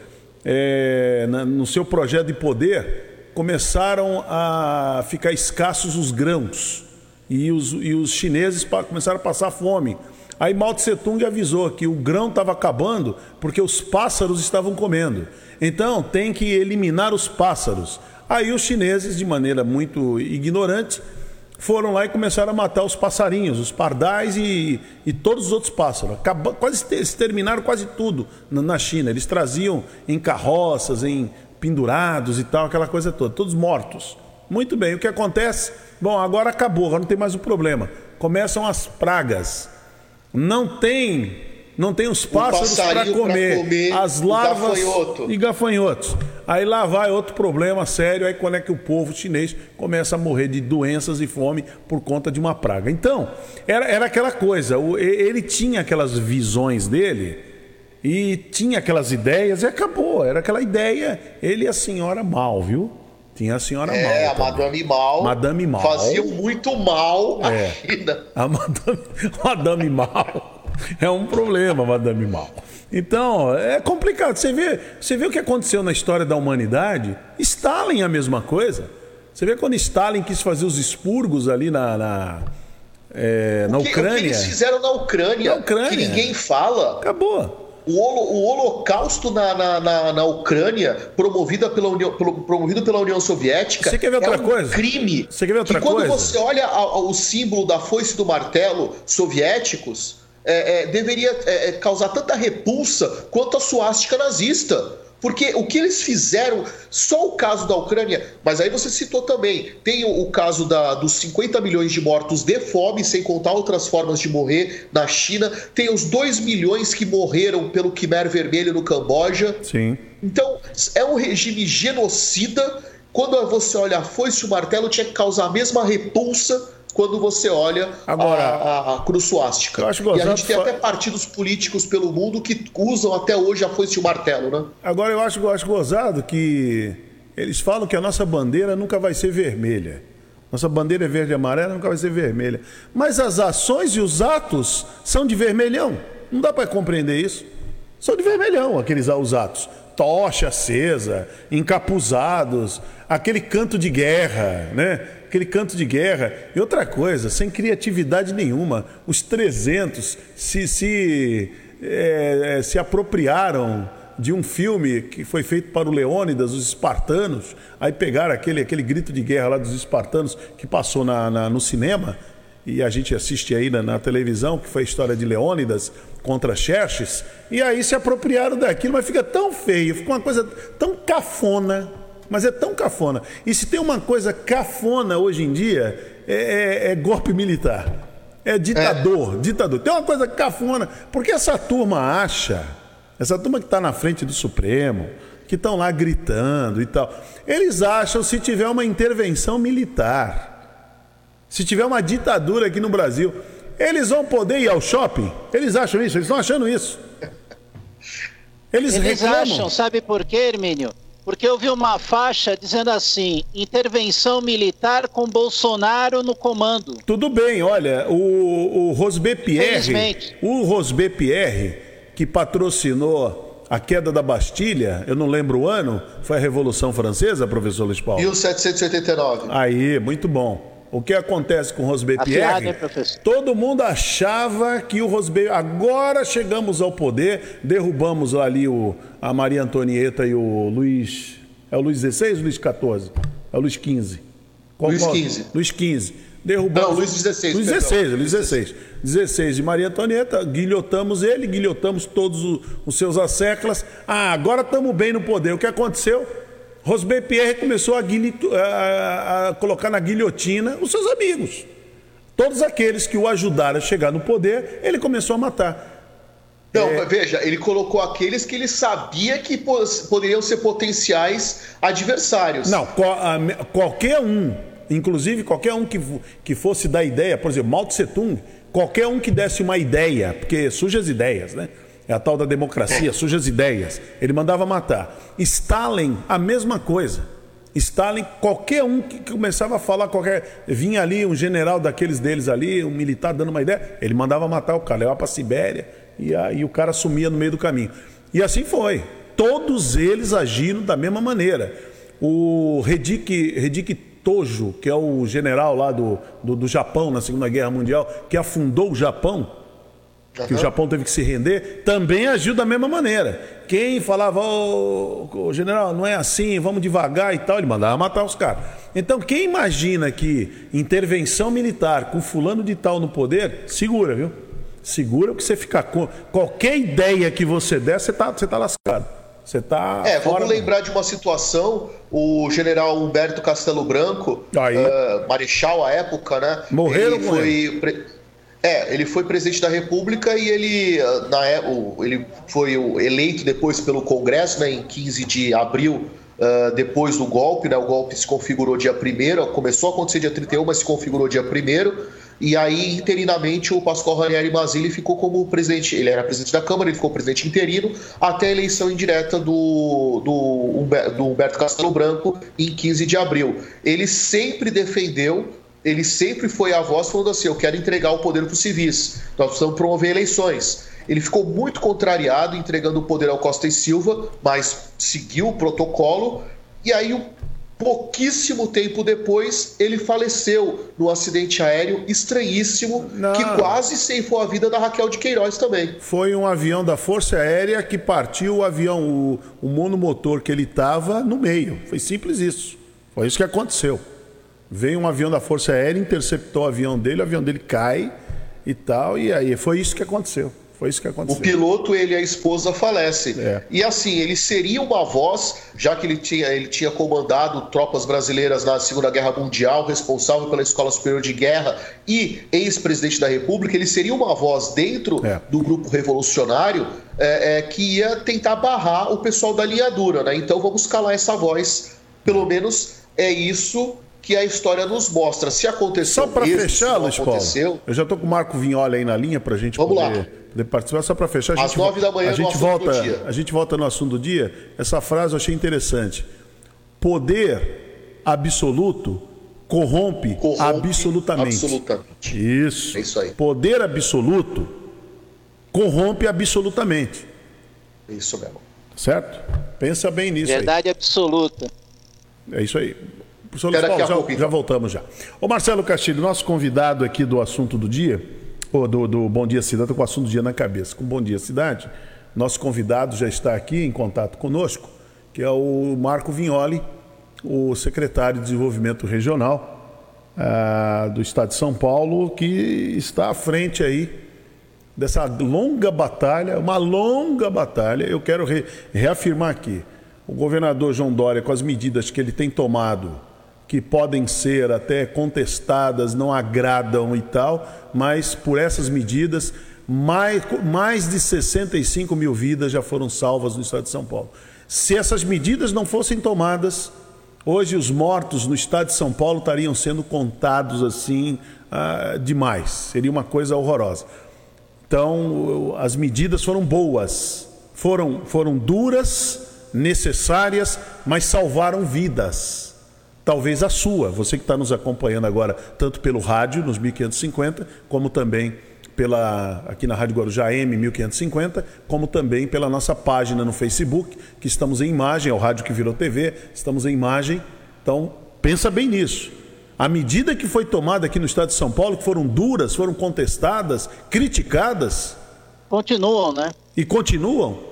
é, no seu projeto de poder, começaram a ficar escassos os grãos e os, e os chineses começaram a passar fome. Aí Mao Tse Tung avisou que o grão estava acabando porque os pássaros estavam comendo. Então tem que eliminar os pássaros. Aí os chineses, de maneira muito ignorante, foram lá e começaram a matar os passarinhos, os pardais e, e todos os outros pássaros. Acabou, quase exterminaram quase tudo na, na China. Eles traziam em carroças, em pendurados e tal, aquela coisa toda, todos mortos. Muito bem, o que acontece? Bom, agora acabou, agora não tem mais o problema. Começam as pragas. Não tem não tem os pássaros para comer, comer, as larvas gafanhoto. e gafanhotos. Aí lá vai outro problema sério, aí quando é que o povo chinês começa a morrer de doenças e fome por conta de uma praga. Então, era, era aquela coisa, ele tinha aquelas visões dele e tinha aquelas ideias e acabou, era aquela ideia, ele e a senhora mal, viu? Tinha a senhora é, mal. É, a Madame Mal. Madame Mal. Faziam muito mal é, A Madame, *laughs* Madame Mal. É um problema, Madame Mal. Então, é complicado. Você vê, você vê o que aconteceu na história da humanidade? Stalin é a mesma coisa. Você vê quando Stalin quis fazer os expurgos ali na, na, é, na que, Ucrânia. O que eles fizeram na Ucrânia, na Ucrânia. que ninguém fala. Acabou. O, o holocausto na, na, na, na, Ucrânia, promovida pela União, promovido pela União Soviética, você quer ver outra é um coisa? crime. Você quer ver outra que quando coisa? você olha a, a, o símbolo da foice do martelo soviéticos, é, é, deveria é, é, causar tanta repulsa quanto a suástica nazista. Porque o que eles fizeram, só o caso da Ucrânia, mas aí você citou também, tem o, o caso da, dos 50 milhões de mortos de fome, sem contar outras formas de morrer na China, tem os 2 milhões que morreram pelo Khmer Vermelho no Camboja. Sim. Então, é um regime genocida. Quando você olha a foice e o martelo, tinha que causar a mesma repulsa quando você olha Agora, a, a, a cruz suástica. E a gente tem até partidos políticos pelo mundo que usam até hoje a foice e o martelo, né? Agora eu acho, eu acho gozado que eles falam que a nossa bandeira nunca vai ser vermelha. Nossa bandeira é verde e amarela, nunca vai ser vermelha. Mas as ações e os atos são de vermelhão. Não dá para compreender isso. São de vermelhão aqueles os atos. Tocha acesa, encapuzados, aquele canto de guerra, né? Aquele canto de guerra. E outra coisa, sem criatividade nenhuma, os 300 se, se, é, é, se apropriaram de um filme que foi feito para o Leônidas, os espartanos. Aí pegaram aquele, aquele grito de guerra lá dos espartanos que passou na, na no cinema e a gente assiste aí na, na, televisão, que foi a história de Leônidas contra Xerxes, e aí se apropriaram daquilo, mas fica tão feio, fica uma coisa tão cafona, mas é tão cafona. E se tem uma coisa cafona hoje em dia, é, é, é golpe militar. É ditador, é. ditador. Tem uma coisa cafona, porque essa turma acha, essa turma que está na frente do Supremo, que estão lá gritando e tal, eles acham se tiver uma intervenção militar se tiver uma ditadura aqui no Brasil, eles vão poder ir ao shopping? Eles acham isso? Eles estão achando isso? *laughs* Eles, eles acham, sabe por quê, Hermínio? Porque eu vi uma faixa dizendo assim: intervenção militar com Bolsonaro no comando. Tudo bem, olha, o, o Rosbé Pierre, o Rosbé Pierre, que patrocinou a queda da Bastilha, eu não lembro o ano, foi a Revolução Francesa, professor Luiz Paulo? 1789. Aí, muito bom. O que acontece com o Rosbepierre? Né, todo mundo achava que o Rosbepierre. Agora chegamos ao poder, derrubamos ali o, a Maria Antonieta e o Luiz. É o Luiz XVI ou Luiz XIV? É o Luiz XV. Qual, Luiz XV. Luiz XV. Derrubamos. Não, Luiz XVI. Luiz XVI, Luiz XVI. 16 de Maria Antonieta, guilhotamos ele, guilhotamos todos os, os seus asseclas. Ah, agora estamos bem no poder. O que aconteceu? Rosbepierre começou a, a, a, colocar na guilhotina os seus amigos. Todos aqueles que o ajudaram a chegar no poder, ele começou a matar. Não, é... veja, ele colocou aqueles que ele sabia que poderiam ser potenciais adversários. Não, qualquer um, inclusive qualquer um que, que fosse dar ideia, por exemplo, Mao Tse Tung, qualquer um que desse uma ideia, porque surge as ideias, né? É a tal da democracia, sujas ideias. Ele mandava matar. Stalin, a mesma coisa. Stalin, qualquer um que começava a falar, qualquer. Vinha ali um general daqueles deles ali, um militar dando uma ideia, ele mandava matar o cara, levava para a Sibéria e aí o cara sumia no meio do caminho. E assim foi. Todos eles agiram da mesma maneira. O Redik, Redik Tojo, que é o general lá do, do, do Japão na Segunda Guerra Mundial, que afundou o Japão, que o Japão teve que se render, também agiu da mesma maneira. Quem falava, oh, general, não é assim, vamos devagar e tal, ele mandava matar os caras. Então, quem imagina que intervenção militar com fulano de tal no poder, segura, viu? Segura que você ficar com qualquer ideia que você der, você tá, você tá lascado. Você tá. É, vamos lembrar de uma situação, o general Humberto Castelo Branco, uh, marechal à época, né? Morreram ele foi. É, ele foi presidente da República e ele, na, é, ele foi eleito depois pelo Congresso, né, em 15 de abril, uh, depois do golpe. Né, o golpe se configurou dia 1 começou a acontecer dia 31, mas se configurou dia 1 e aí, interinamente, o Pascoal Ranieri Mazzilli ficou como presidente. Ele era presidente da Câmara, ele ficou presidente interino até a eleição indireta do, do, do Humberto Castelo Branco em 15 de abril. Ele sempre defendeu ele sempre foi a voz falando assim: eu quero entregar o poder para os civis, nós precisamos promover eleições. Ele ficou muito contrariado entregando o poder ao Costa e Silva, mas seguiu o protocolo. E aí, pouquíssimo tempo depois, ele faleceu no acidente aéreo estranhíssimo, Não. que quase ceifou a vida da Raquel de Queiroz também. Foi um avião da Força Aérea que partiu o avião, o, o monomotor que ele estava, no meio. Foi simples isso. Foi isso que aconteceu. Veio um avião da Força Aérea, interceptou o avião dele, o avião dele cai e tal, e aí foi isso que aconteceu. Foi isso que aconteceu. O piloto, ele e a esposa falecem. É. E assim, ele seria uma voz, já que ele tinha, ele tinha comandado tropas brasileiras na Segunda Guerra Mundial, responsável pela Escola Superior de Guerra e ex-presidente da República, ele seria uma voz dentro é. do grupo revolucionário é, é que ia tentar barrar o pessoal da linha dura, né? Então vamos calar essa voz. Pelo menos é isso que a história nos mostra. Se aconteceu Só para fechar, Luiz Paulo, eu já estou com o Marco Vinholi aí na linha para a gente Vamos poder, poder, participar. Só para fechar, a Às gente, nove da manhã a gente volta, A gente volta no assunto do dia. Essa frase eu achei interessante. Poder absoluto corrompe, corrompe absolutamente. absolutamente. Isso. É isso aí. Poder absoluto corrompe absolutamente. Isso mesmo. Certo? Pensa bem nisso. Verdade aí. absoluta. É isso aí. Professor Luiz Paulo, já, pouco, então. já, voltamos já. O Marcelo Castilho, nosso convidado aqui do assunto do dia, ou do, do Bom Dia Cidade, com o assunto do dia na cabeça. Com Bom Dia Cidade, Nosso convidado já está aqui em contato conosco, que é o Marco Vignoli, o secretário de Desenvolvimento Regional uh, do Estado de São Paulo, que está à frente aí dessa longa batalha, uma longa batalha. Eu quero re, reafirmar aqui: o governador João Dória, com as medidas que ele tem tomado, que podem ser até contestadas, não agradam e tal, mas por essas medidas, mais, mais de 65 mil vidas já foram salvas no estado de São Paulo. Se essas medidas não fossem tomadas, hoje os mortos no estado de São Paulo estariam sendo contados assim ah, demais. Seria uma coisa horrorosa. Então, as medidas foram boas, foram, foram duras, necessárias, mas salvaram vidas. Talvez a sua, você que está nos acompanhando agora, tanto pelo rádio, nos 1550, como também pela, aqui na Rádio Guarujá M 1550, como também pela nossa página no Facebook, que estamos em imagem, é o rádio que virou TV, estamos em imagem. Então, pensa bem nisso. A medida que foi tomada aqui no estado de São Paulo, que foram duras, foram contestadas, criticadas. Continuam, né? E continuam.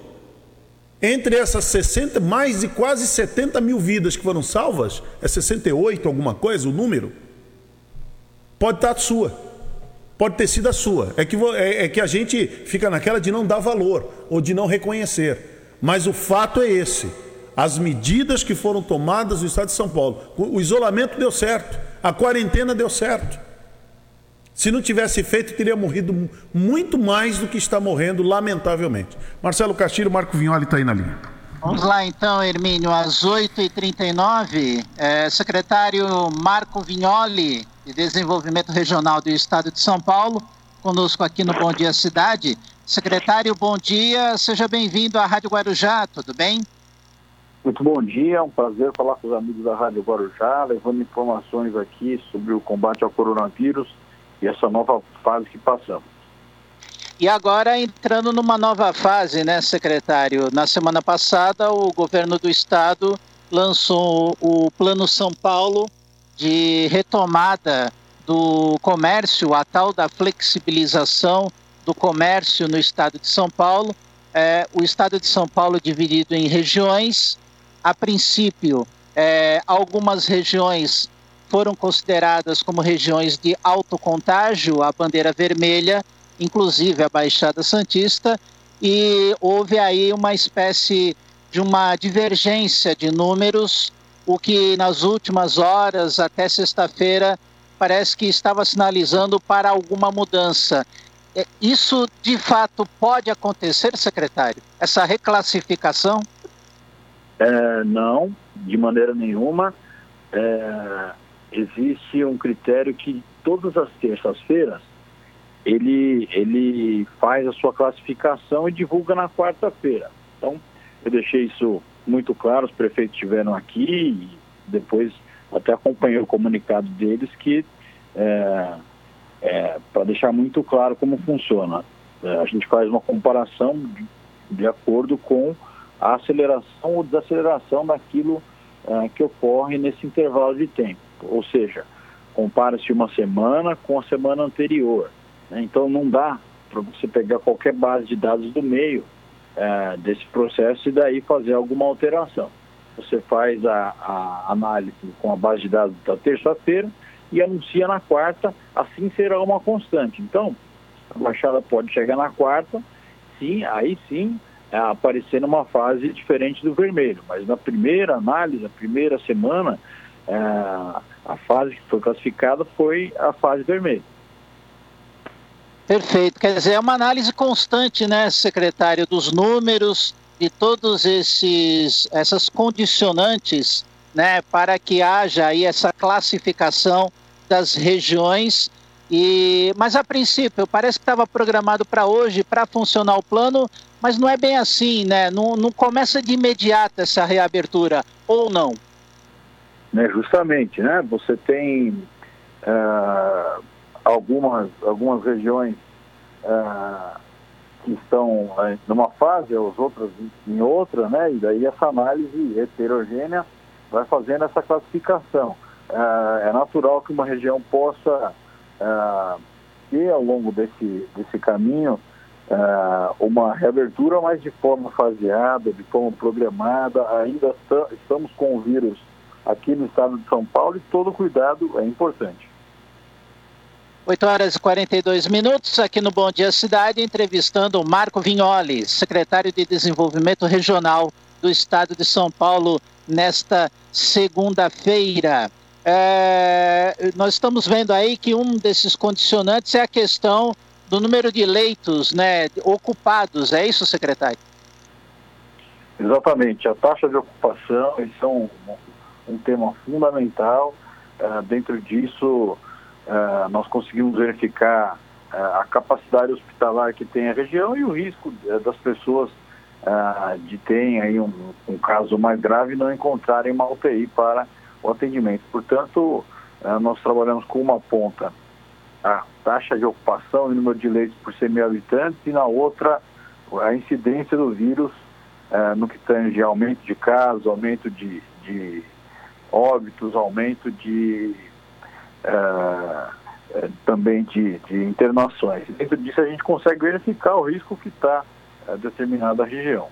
Entre essas 60, mais de quase 70 mil vidas que foram salvas, é 68 alguma coisa o número? Pode estar a sua. Pode ter sido a sua. É que, é, é que a gente fica naquela de não dar valor ou de não reconhecer. Mas o fato é esse. As medidas que foram tomadas no estado de São Paulo, o isolamento deu certo. A quarentena deu certo. Se não tivesse feito, teria morrido muito mais do que está morrendo, lamentavelmente. Marcelo Castilho, Marco Vignoli está aí na linha. Vamos lá então, Hermínio, às 8h39, é, secretário Marco Vignoli, de Desenvolvimento Regional do Estado de São Paulo, conosco aqui no Bom Dia Cidade. Secretário, bom dia, seja bem-vindo à Rádio Guarujá, tudo bem? Muito bom dia, é um prazer falar com os amigos da Rádio Guarujá, levando informações aqui sobre o combate ao coronavírus e essa nova fase que passamos. E agora entrando numa nova fase, né, secretário? Na semana passada, o governo do estado lançou o Plano São Paulo de retomada do comércio, a tal da flexibilização do comércio no estado de São Paulo. É, o estado de São Paulo dividido em regiões, a princípio, é, algumas regiões foram consideradas como regiões de alto contágio, a bandeira vermelha, inclusive a Baixada Santista, e houve aí uma espécie de uma divergência de números, o que nas últimas horas, até sexta-feira, parece que estava sinalizando para alguma mudança. É, isso de fato pode acontecer, secretário? Essa reclassificação? É, não, de maneira nenhuma. É, existe um critério que todas as terças-feiras ele, ele faz a sua classificação e divulga na quarta-feira. Então, eu deixei isso muito claro, os prefeitos estiveram aqui e depois até acompanhei o comunicado deles que é, é, para deixar muito claro como funciona. É, a gente faz uma comparação de, de acordo com a aceleração ou desaceleração daquilo uh, que ocorre nesse intervalo de tempo. Ou seja, compara-se uma semana com a semana anterior. Né? Então não dá para você pegar qualquer base de dados do meio uh, desse processo e daí fazer alguma alteração. Você faz a, a análise com a base de dados da terça-feira e anuncia na quarta, assim será uma constante. Então, a baixada pode chegar na quarta, sim, aí sim é, aparecer numa fase diferente do vermelho. Mas na primeira análise, na primeira semana, é, a fase que foi classificada foi a fase vermelha. Perfeito. Quer dizer, é uma análise constante, né, secretário, dos números, de todos esses essas condicionantes, né, para que haja aí essa classificação das regiões e, mas a princípio, parece que estava programado para hoje, para funcionar o plano, mas não é bem assim, né? Não, não começa de imediato essa reabertura, ou não? Né, justamente, né? Você tem uh, algumas, algumas regiões uh, que estão uh, numa fase, as outras em outra, né? E daí essa análise heterogênea vai fazendo essa classificação. é natural que uma região possa ter ao longo desse, desse caminho uma reabertura, mas de forma faseada, de forma programada. Ainda estamos com o vírus aqui no estado de São Paulo e todo cuidado é importante. 8 horas e 42 minutos, aqui no Bom Dia Cidade, entrevistando o Marco Vignoli, secretário de Desenvolvimento Regional do Estado de São Paulo, nesta segunda-feira. É, nós estamos vendo aí que um desses condicionantes é a questão do número de leitos né, ocupados, é isso, secretário? Exatamente, a taxa de ocupação, isso é um, um tema fundamental. Uh, dentro disso, uh, nós conseguimos verificar uh, a capacidade hospitalar que tem a região e o risco das pessoas de terem aí um, um, caso mais grave não encontrarem uma UTI para o atendimento. Portanto, nós trabalhamos com uma ponta a taxa de ocupação e número de leitos por 100 mil habitantes e na outra a incidência do vírus no que tange aumento de casos, aumento de, de óbitos, aumento de uh, também de, de, internações. Dentro disso a gente consegue verificar o risco que está uh, determinada região.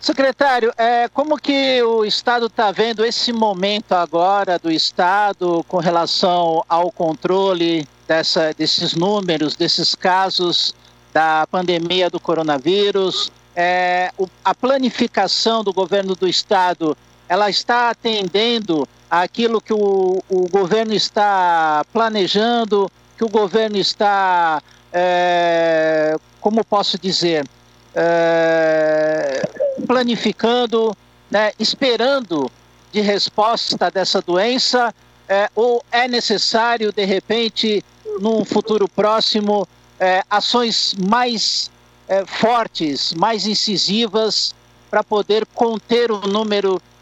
Secretário, é, como que o Estado está vendo esse momento agora do Estado com relação ao controle dessa, desses números, desses casos da pandemia do coronavírus? É, a planificação do governo do Estado ela está atendendo aquilo que o, o governo está planejando, que o governo está, é, como posso dizer, é, planificando, né, esperando de resposta dessa doença, é, ou é necessário, de repente, num futuro próximo, é, ações mais é, fortes, mais incisivas, para poder conter o número de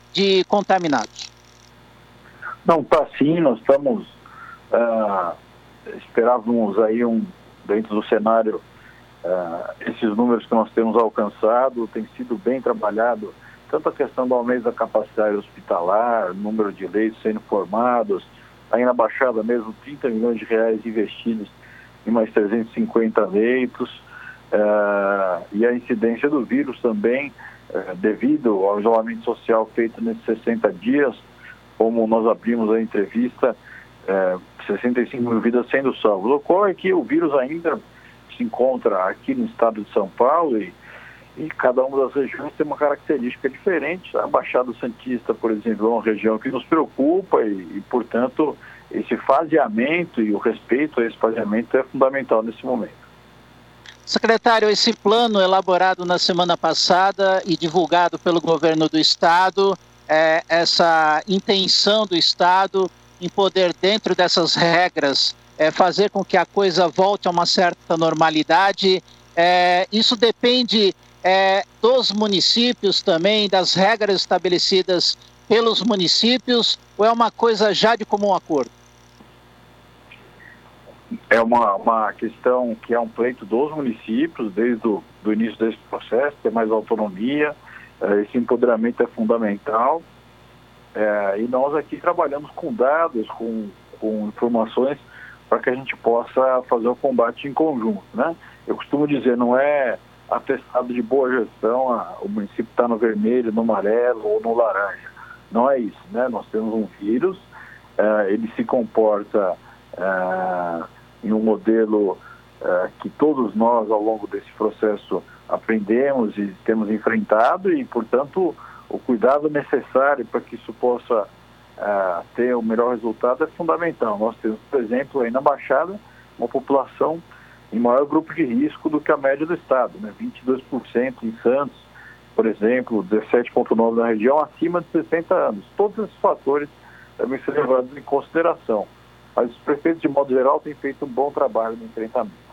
contaminados? Não, está sim, nós estamos, uh, esperávamos aí um, dentro do cenário, uh, esses números que nós temos alcançado, tem sido bem trabalhado, tanto a questão do aumento da capacidade hospitalar, número de leitos sendo formados, aí na Baixada mesmo 30 milhões de reais investidos em mais 350 leitos, uh, e a incidência do vírus também, é, devido ao isolamento social feito nesses 60 dias, como nós abrimos a entrevista, é, 65 mil vidas sendo salvas. Ocorre é que o vírus ainda se encontra aqui no estado de São Paulo e, e cada uma das regiões tem uma característica diferente. A Baixada Santista, por exemplo, é uma região que nos preocupa e, e portanto, esse faseamento e o respeito a esse faseamento é fundamental nesse momento. Secretário, esse plano elaborado na semana passada e divulgado pelo governo do estado, é, essa intenção do estado em poder, dentro dessas regras, é, fazer com que a coisa volte a uma certa normalidade, é, isso depende é, dos municípios também, das regras estabelecidas pelos municípios, ou é uma coisa já de comum acordo? É uma, uma questão que é um pleito dos municípios desde o do início desse processo, ter mais autonomia, eh, esse empoderamento é fundamental. Eh, e nós aqui trabalhamos com dados, com, com informações, para que a gente possa fazer o combate em conjunto. Né? Eu costumo dizer, não é atestado de boa gestão, a, o município está no vermelho, no amarelo ou no laranja. Não é isso, né? Nós temos um vírus, eh, ele se comporta em um modelo uh, que todos nós, ao longo desse processo, aprendemos e temos enfrentado, e, portanto, o cuidado necessário para que isso possa uh, ter o melhor resultado é fundamental. Nós temos, por exemplo, aí na Baixada, uma população em maior grupo de risco do que a média do Estado, né? 22% em Santos, por exemplo, 17,9% na região, acima de 60 anos. Todos esses fatores devem ser levados em consideração. Mas os prefeitos, de modo geral, têm feito um bom trabalho no enfrentamento.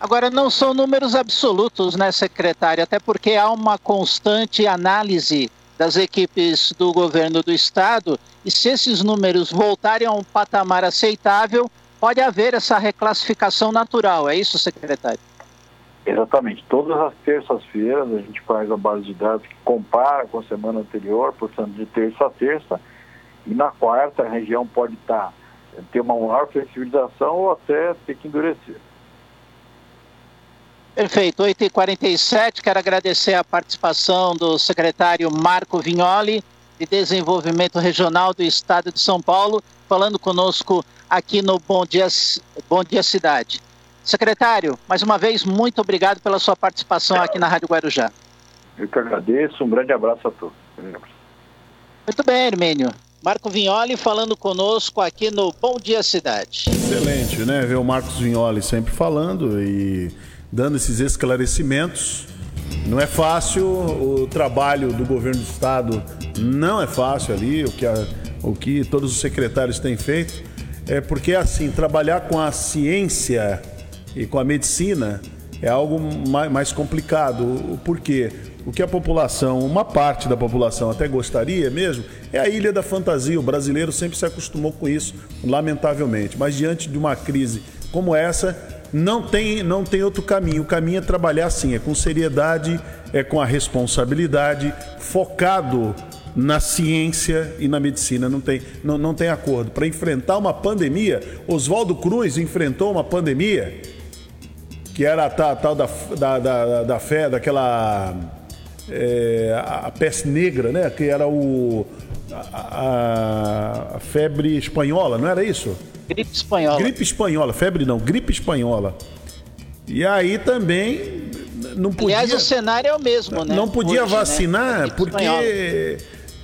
Agora, não são números absolutos, né, secretário? Até porque há uma constante análise das equipes do governo do estado e se esses números voltarem a um patamar aceitável, pode haver essa reclassificação natural. É isso, secretário? Exatamente. Todas as terças-feiras a gente faz a base de dados que compara com a semana anterior, portanto, de terça a terça. E na quarta, a região pode estar ter uma maior flexibilização ou até ter que endurecer. Perfeito, 8h47, quero agradecer a participação do secretário Marco Vignoli, de Desenvolvimento Regional do Estado de São Paulo, falando conosco aqui no Bom Dia, Bom Dia Cidade. Secretário, mais uma vez, muito obrigado pela sua participação aqui na Rádio Guarujá. Eu que agradeço, um grande abraço a todos. Muito bem, Hermênio. Marco Vignoli falando conosco aqui no Bom Dia Cidade. Excelente, né? Ver o Marcos Vignoli sempre falando e dando esses esclarecimentos. Não é fácil, o trabalho do governo do estado não é fácil ali, o que, a, o que todos os secretários têm feito. É porque, assim, trabalhar com a ciência e com a medicina é algo mais, mais complicado. Por quê? O que a população, uma parte da população até gostaria mesmo, é a ilha da fantasia. O brasileiro sempre se acostumou com isso, lamentavelmente. Mas diante de uma crise como essa, não tem, não tem outro caminho. O caminho é trabalhar assim, é com seriedade, é com a responsabilidade, focado na ciência e na medicina. Não tem, não, não tem acordo. Para enfrentar uma pandemia, Oswaldo Cruz enfrentou uma pandemia que era a tal da, da, da, da fé, daquela é, a peste negra, né? Que era o a, a, febre espanhola, não era isso? Gripe espanhola. Gripe espanhola, febre não, gripe espanhola. E aí também não podia. Aliás, o cenário é o mesmo, né? Não podia Hoje, né? vacinar né? porque espanhola.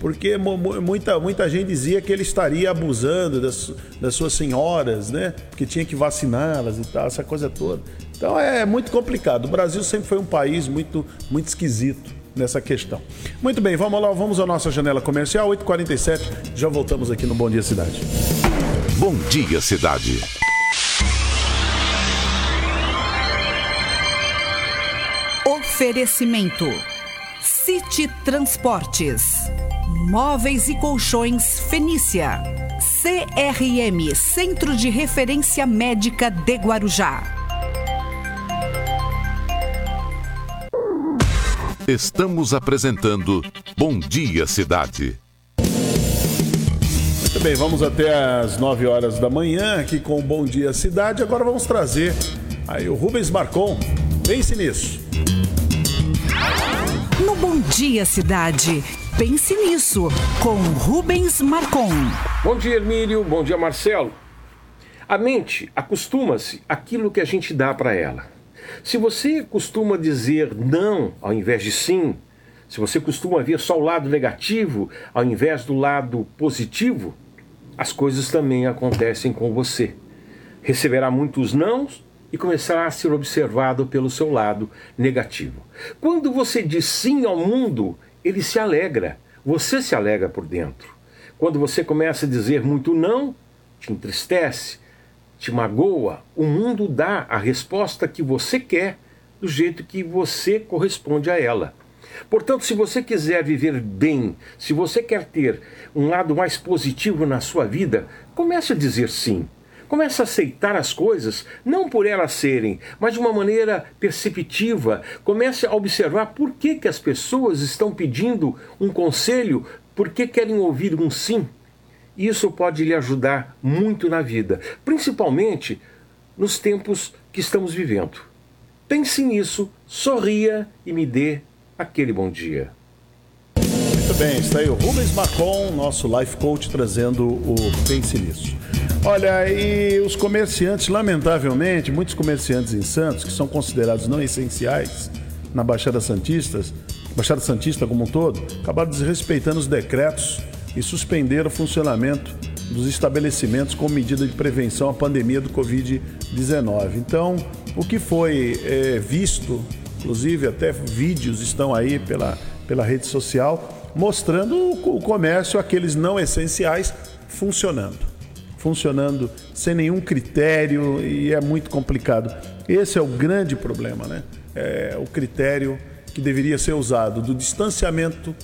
porque muita, muita gente dizia que ele estaria abusando das, das suas senhoras, né? Porque tinha que vaciná-las e tal, essa coisa toda. Então é muito complicado. O Brasil sempre foi um país muito, muito esquisito nessa questão. Muito bem, vamos lá, vamos à nossa janela comercial, 8h47, já voltamos aqui no Bom Dia Cidade. Bom Dia Cidade. Oferecimento: City Transportes, Móveis e Colchões Fenícia, CRM Centro de Referência Médica de Guarujá. Estamos apresentando Bom Dia Cidade. Muito bem, vamos até às 9 horas da manhã aqui com o Bom Dia Cidade. Agora vamos trazer aí o Rubens Marcon. Pense nisso. No Bom Dia Cidade, pense nisso com Rubens Marcon. Bom dia, Hermílio. Bom dia, Marcelo. A mente acostuma-se àquilo que a gente dá para ela. Se você costuma dizer não ao invés de sim, se você costuma ver só o lado negativo ao invés do lado positivo, as coisas também acontecem com você. Receberá muitos nãos e começará a ser observado pelo seu lado negativo. Quando você diz sim ao mundo, ele se alegra, você se alegra por dentro. Quando você começa a dizer muito não, te entristece, te magoa, o mundo dá a resposta que você quer do jeito que você corresponde a ela. Portanto, se você quiser viver bem, se você quer ter um lado mais positivo na sua vida, comece a dizer sim. Comece a aceitar as coisas, não por elas serem, mas de uma maneira perceptiva. Comece a observar por que, que as pessoas estão pedindo um conselho, por que querem ouvir um sim. Isso pode lhe ajudar muito na vida, principalmente nos tempos que estamos vivendo. Pense nisso, sorria e me dê aquele bom dia. Muito bem, está aí o Rubens Macron, nosso life coach, trazendo o Pense Nisso. Olha, e os comerciantes, lamentavelmente, muitos comerciantes em Santos, que são considerados não essenciais na Baixada Santista, Baixada Santista como um todo, acabaram desrespeitando os decretos e suspender o funcionamento dos estabelecimentos como medida de prevenção à pandemia do Covid-19. Então, o que foi é, visto, inclusive até vídeos estão aí pela, pela rede social, mostrando o, o comércio, aqueles não essenciais, funcionando. Funcionando sem nenhum critério e é muito complicado. Esse é o grande problema, né? É o critério que deveria ser usado do distanciamento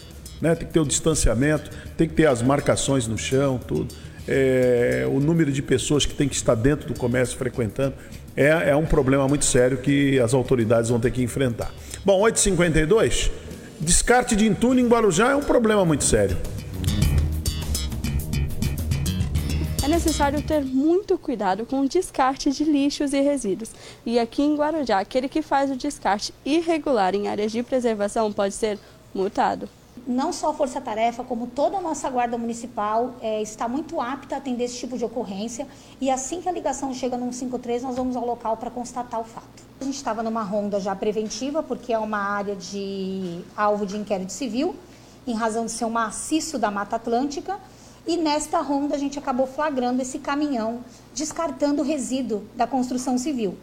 né? Tem que ter o distanciamento, tem que ter as marcações no chão, tudo. É, o número de pessoas que tem que estar dentro do comércio frequentando é, é um problema muito sério que as autoridades vão ter que enfrentar. Bom, 8h52, descarte de entulho em Guarujá é um problema muito sério. necessário ter muito cuidado com o descarte de lixos e resíduos. E aqui em Guarujá, aquele que faz o descarte irregular em áreas de preservação pode ser multado. Não só a Força Tarefa, como toda a nossa Guarda Municipal é, está muito apta a atender esse tipo de ocorrência e assim que a ligação chega no 153, nós vamos ao local para constatar o fato. A gente estava numa ronda já preventiva, porque é uma área de alvo de inquérito civil, em razão de ser um maciço da Mata Atlântica, e nesta ronda a gente acabou flagrando esse caminhão descartando resíduo da construção civil.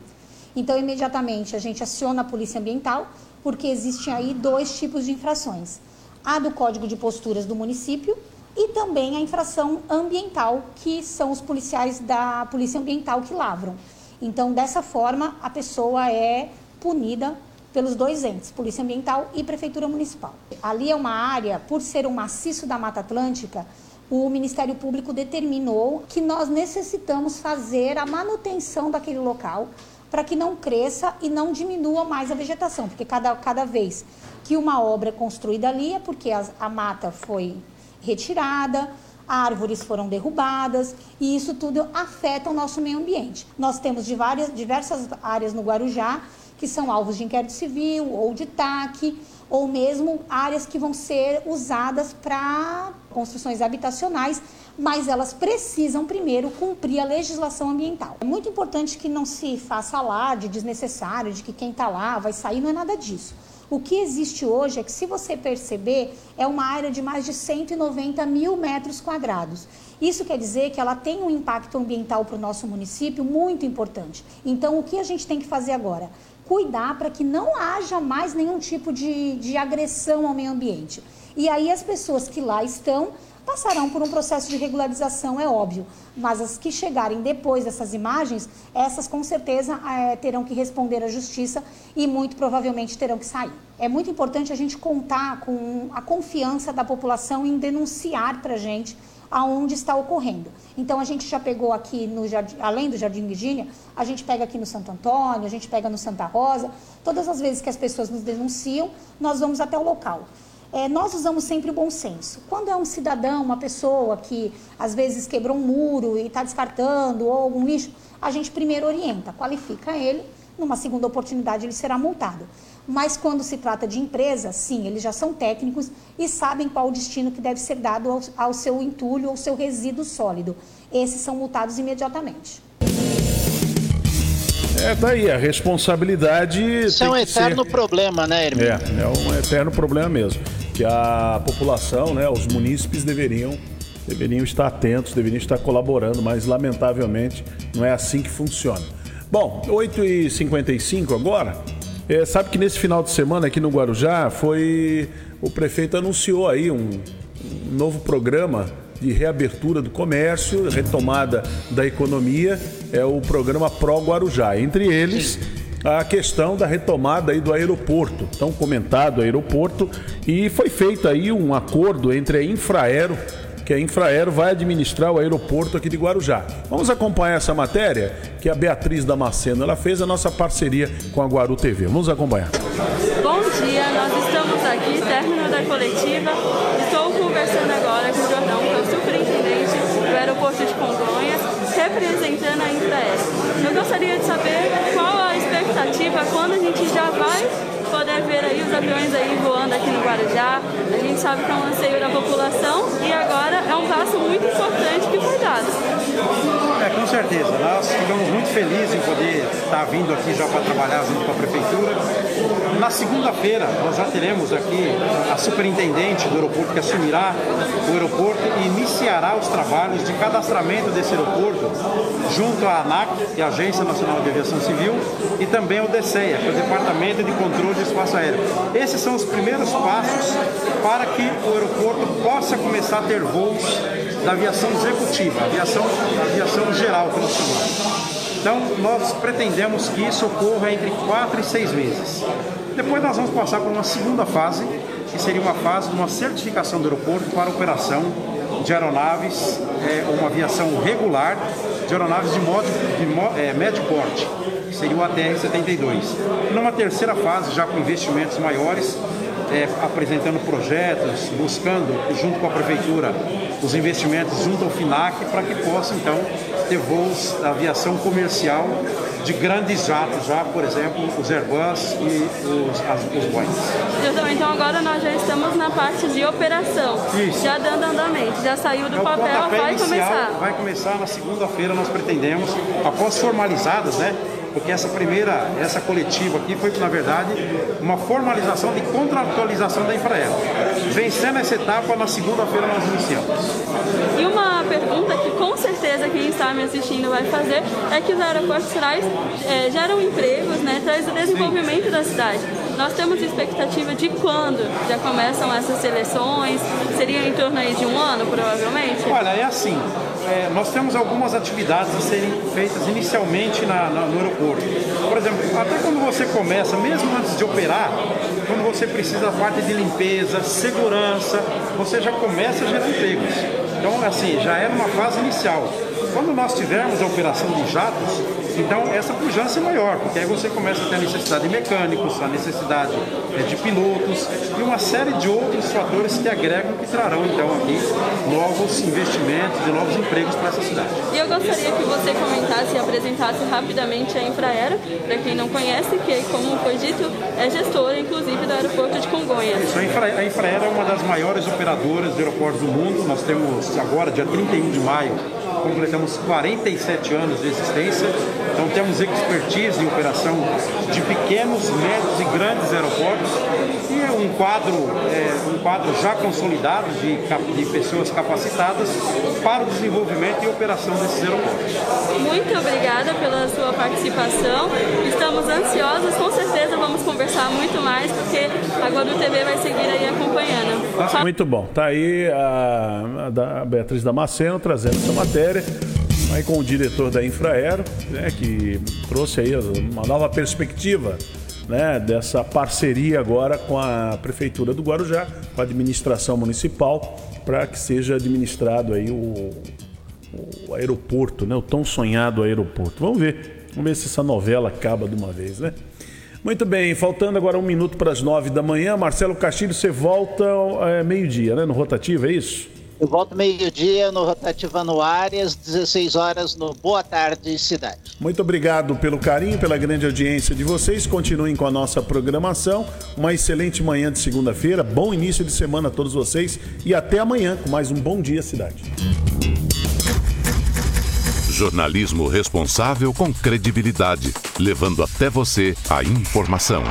Então, imediatamente a gente aciona a Polícia Ambiental, porque existem aí dois tipos de infrações: a do Código de Posturas do município e também a infração ambiental, que são os policiais da Polícia Ambiental que lavram. Então, dessa forma, a pessoa é punida pelos dois entes, Polícia Ambiental e Prefeitura Municipal. Ali é uma área, por ser um maciço da Mata Atlântica, o Ministério Público determinou que nós necessitamos fazer a manutenção daquele local para que não cresça e não diminua mais a vegetação, porque cada, cada vez que uma obra é construída ali é porque a, a mata foi retirada, árvores foram derrubadas e isso tudo afeta o nosso meio ambiente. Nós temos de várias, diversas áreas no Guarujá que são alvos de inquérito civil ou de TAC ou mesmo áreas que vão ser usadas para construções habitacionais, mas elas precisam primeiro cumprir a legislação ambiental. É muito importante que não se faça alarde desnecessário de que quem está lá vai sair, não é nada disso. O que existe hoje é que, se você perceber, é uma área de mais de 190 mil metros quadrados. Isso quer dizer que ela tem um impacto ambiental para o nosso município muito importante. Então, o que a gente tem que fazer agora? cuidar para que não haja mais nenhum tipo de, de agressão ao meio ambiente. E aí as pessoas que lá estão passarão por um processo de regularização, é óbvio. Mas as que chegarem depois dessas imagens, essas com certeza é, terão que responder à justiça e muito provavelmente terão que sair. É muito importante a gente contar com a confiança da população em denunciar para a gente aonde está ocorrendo. Então a gente já pegou aqui no jardim, além do Jardim Virgínia, a gente pega aqui no Santo Antônio, a gente pega no Santa Rosa. Todas as vezes que as pessoas nos denunciam, nós vamos até o local. É, nós usamos sempre o bom senso. Quando é um cidadão, uma pessoa que às vezes quebrou um muro e está descartando ou algum lixo, a gente primeiro orienta, qualifica ele, numa segunda oportunidade ele será multado. Mas quando se trata de empresa, sim, eles já são técnicos e sabem qual o destino que deve ser dado ao, ao seu entulho ou seu resíduo sólido. Esses são multados imediatamente. É, tá aí, a responsabilidade. Isso é um eterno ser... problema, né, Hermínio? É, é um eterno problema mesmo. Que a população, né, os munícipes deveriam, deveriam estar atentos, deveriam estar colaborando, mas lamentavelmente não é assim que funciona. Bom, 8h55 agora. É, sabe que nesse final de semana aqui no Guarujá foi. O prefeito anunciou aí um, um novo programa de reabertura do comércio, retomada da economia, é o programa Pro Guarujá. Entre eles, a questão da retomada aí do aeroporto, tão comentado aeroporto, e foi feito aí um acordo entre a Infraero que a Infraero vai administrar o aeroporto aqui de Guarujá. Vamos acompanhar essa matéria que a Beatriz Damasceno ela fez a nossa parceria com a Guaru TV. Vamos acompanhar. Bom dia, nós estamos aqui, término da coletiva. Estou conversando agora com o Jordão, que é o superintendente do aeroporto de Congonhas, representando a Infraero. Eu gostaria de saber quando a gente já vai poder ver aí os aviões aí voando aqui no Guarujá. A gente sabe que é um anseio da população e agora é um passo muito importante que foi dado. É, com certeza. Nós ficamos muito felizes em poder estar vindo aqui já para trabalhar junto com a Prefeitura. Na segunda-feira, nós já teremos aqui a superintendente do aeroporto que assumirá o aeroporto e iniciará os trabalhos de cadastramento desse aeroporto junto à ANAC, que é a Agência Nacional de Aviação Civil, e também ao DCEA, que é o Departamento de Controle de Espaço Aéreo. Esses são os primeiros passos para que o aeroporto possa começar a ter voos da aviação executiva, aviação, aviação geral nós chamamos. Então, nós pretendemos que isso ocorra entre quatro e seis meses. Depois nós vamos passar por uma segunda fase, que seria uma fase de uma certificação do aeroporto para operação de aeronaves, é, uma aviação regular de aeronaves de, modo, de é, médio porte, seria o ATR-72. Numa terceira fase, já com investimentos maiores, é, apresentando projetos, buscando, junto com a prefeitura, os investimentos junto ao FINAC para que possa, então, ter voos da aviação comercial de grandes jatos, já, por exemplo, os Airbus e os, as, os Boeing. Então agora nós já estamos na parte de operação, Isso. já dando andamento, já saiu do é papel, vai começar. Vai começar na segunda-feira, nós pretendemos, após formalizadas, né? Porque essa primeira, essa coletiva aqui foi, na verdade, uma formalização de contratualização da Infraero. Vencendo essa etapa, na segunda-feira nós iniciamos. E uma pergunta que com certeza quem está me assistindo vai fazer é que os aeroportos traz, é, geram empregos, né, traz o desenvolvimento Sim. da cidade. Nós temos expectativa de quando já começam essas seleções? Seria em torno aí de um ano, provavelmente? Olha, é assim é, nós temos algumas atividades a serem feitas inicialmente na, na, no aeroporto. Por exemplo, até quando você começa, mesmo antes de operar, quando você precisa da parte de limpeza, segurança, você já começa a gerar empregos. Então, assim, já é numa fase inicial. Quando nós tivermos a operação de jatos, então essa pujança é maior, porque aí você começa a ter a necessidade de mecânicos, a necessidade é, de pilotos e uma série de outros fatores que agregam que trarão então aqui novos investimentos e novos empregos para essa cidade. E eu gostaria que você comentasse e apresentasse rapidamente a Infraero, para quem não conhece, que como foi dito, é gestora inclusive do aeroporto de Congonhas. Isso, a, Infra, a Infraero é uma das maiores operadoras de aeroportos do mundo. Nós temos agora, dia 31 de maio, completamos 47 anos de existência, então temos expertise em operação de pequenos, médios e grandes aeroportos um quadro, é, um quadro já consolidado de, de pessoas capacitadas para o desenvolvimento e operação desses aeroportos. Muito obrigada pela sua participação. Estamos ansiosos, com certeza vamos conversar muito mais, porque a Guadu TV vai seguir aí acompanhando. Muito bom. Tá aí a, a Beatriz Damasceno trazendo essa matéria aí com o diretor da Infraero, né, que trouxe aí uma nova perspectiva né, dessa parceria agora com a Prefeitura do Guarujá, com a administração municipal, para que seja administrado aí o, o aeroporto, né, o tão sonhado aeroporto. Vamos ver, vamos ver se essa novela acaba de uma vez, né? Muito bem, faltando agora um minuto para as nove da manhã. Marcelo Castilho, você volta é, meio-dia, né? No rotativo, é isso? Eu volto meio-dia no Rotativando Áreas, 16 horas no Boa Tarde Cidade. Muito obrigado pelo carinho, pela grande audiência de vocês. Continuem com a nossa programação. Uma excelente manhã de segunda-feira, bom início de semana a todos vocês e até amanhã com mais um Bom Dia Cidade. Jornalismo responsável com credibilidade, levando até você a informação.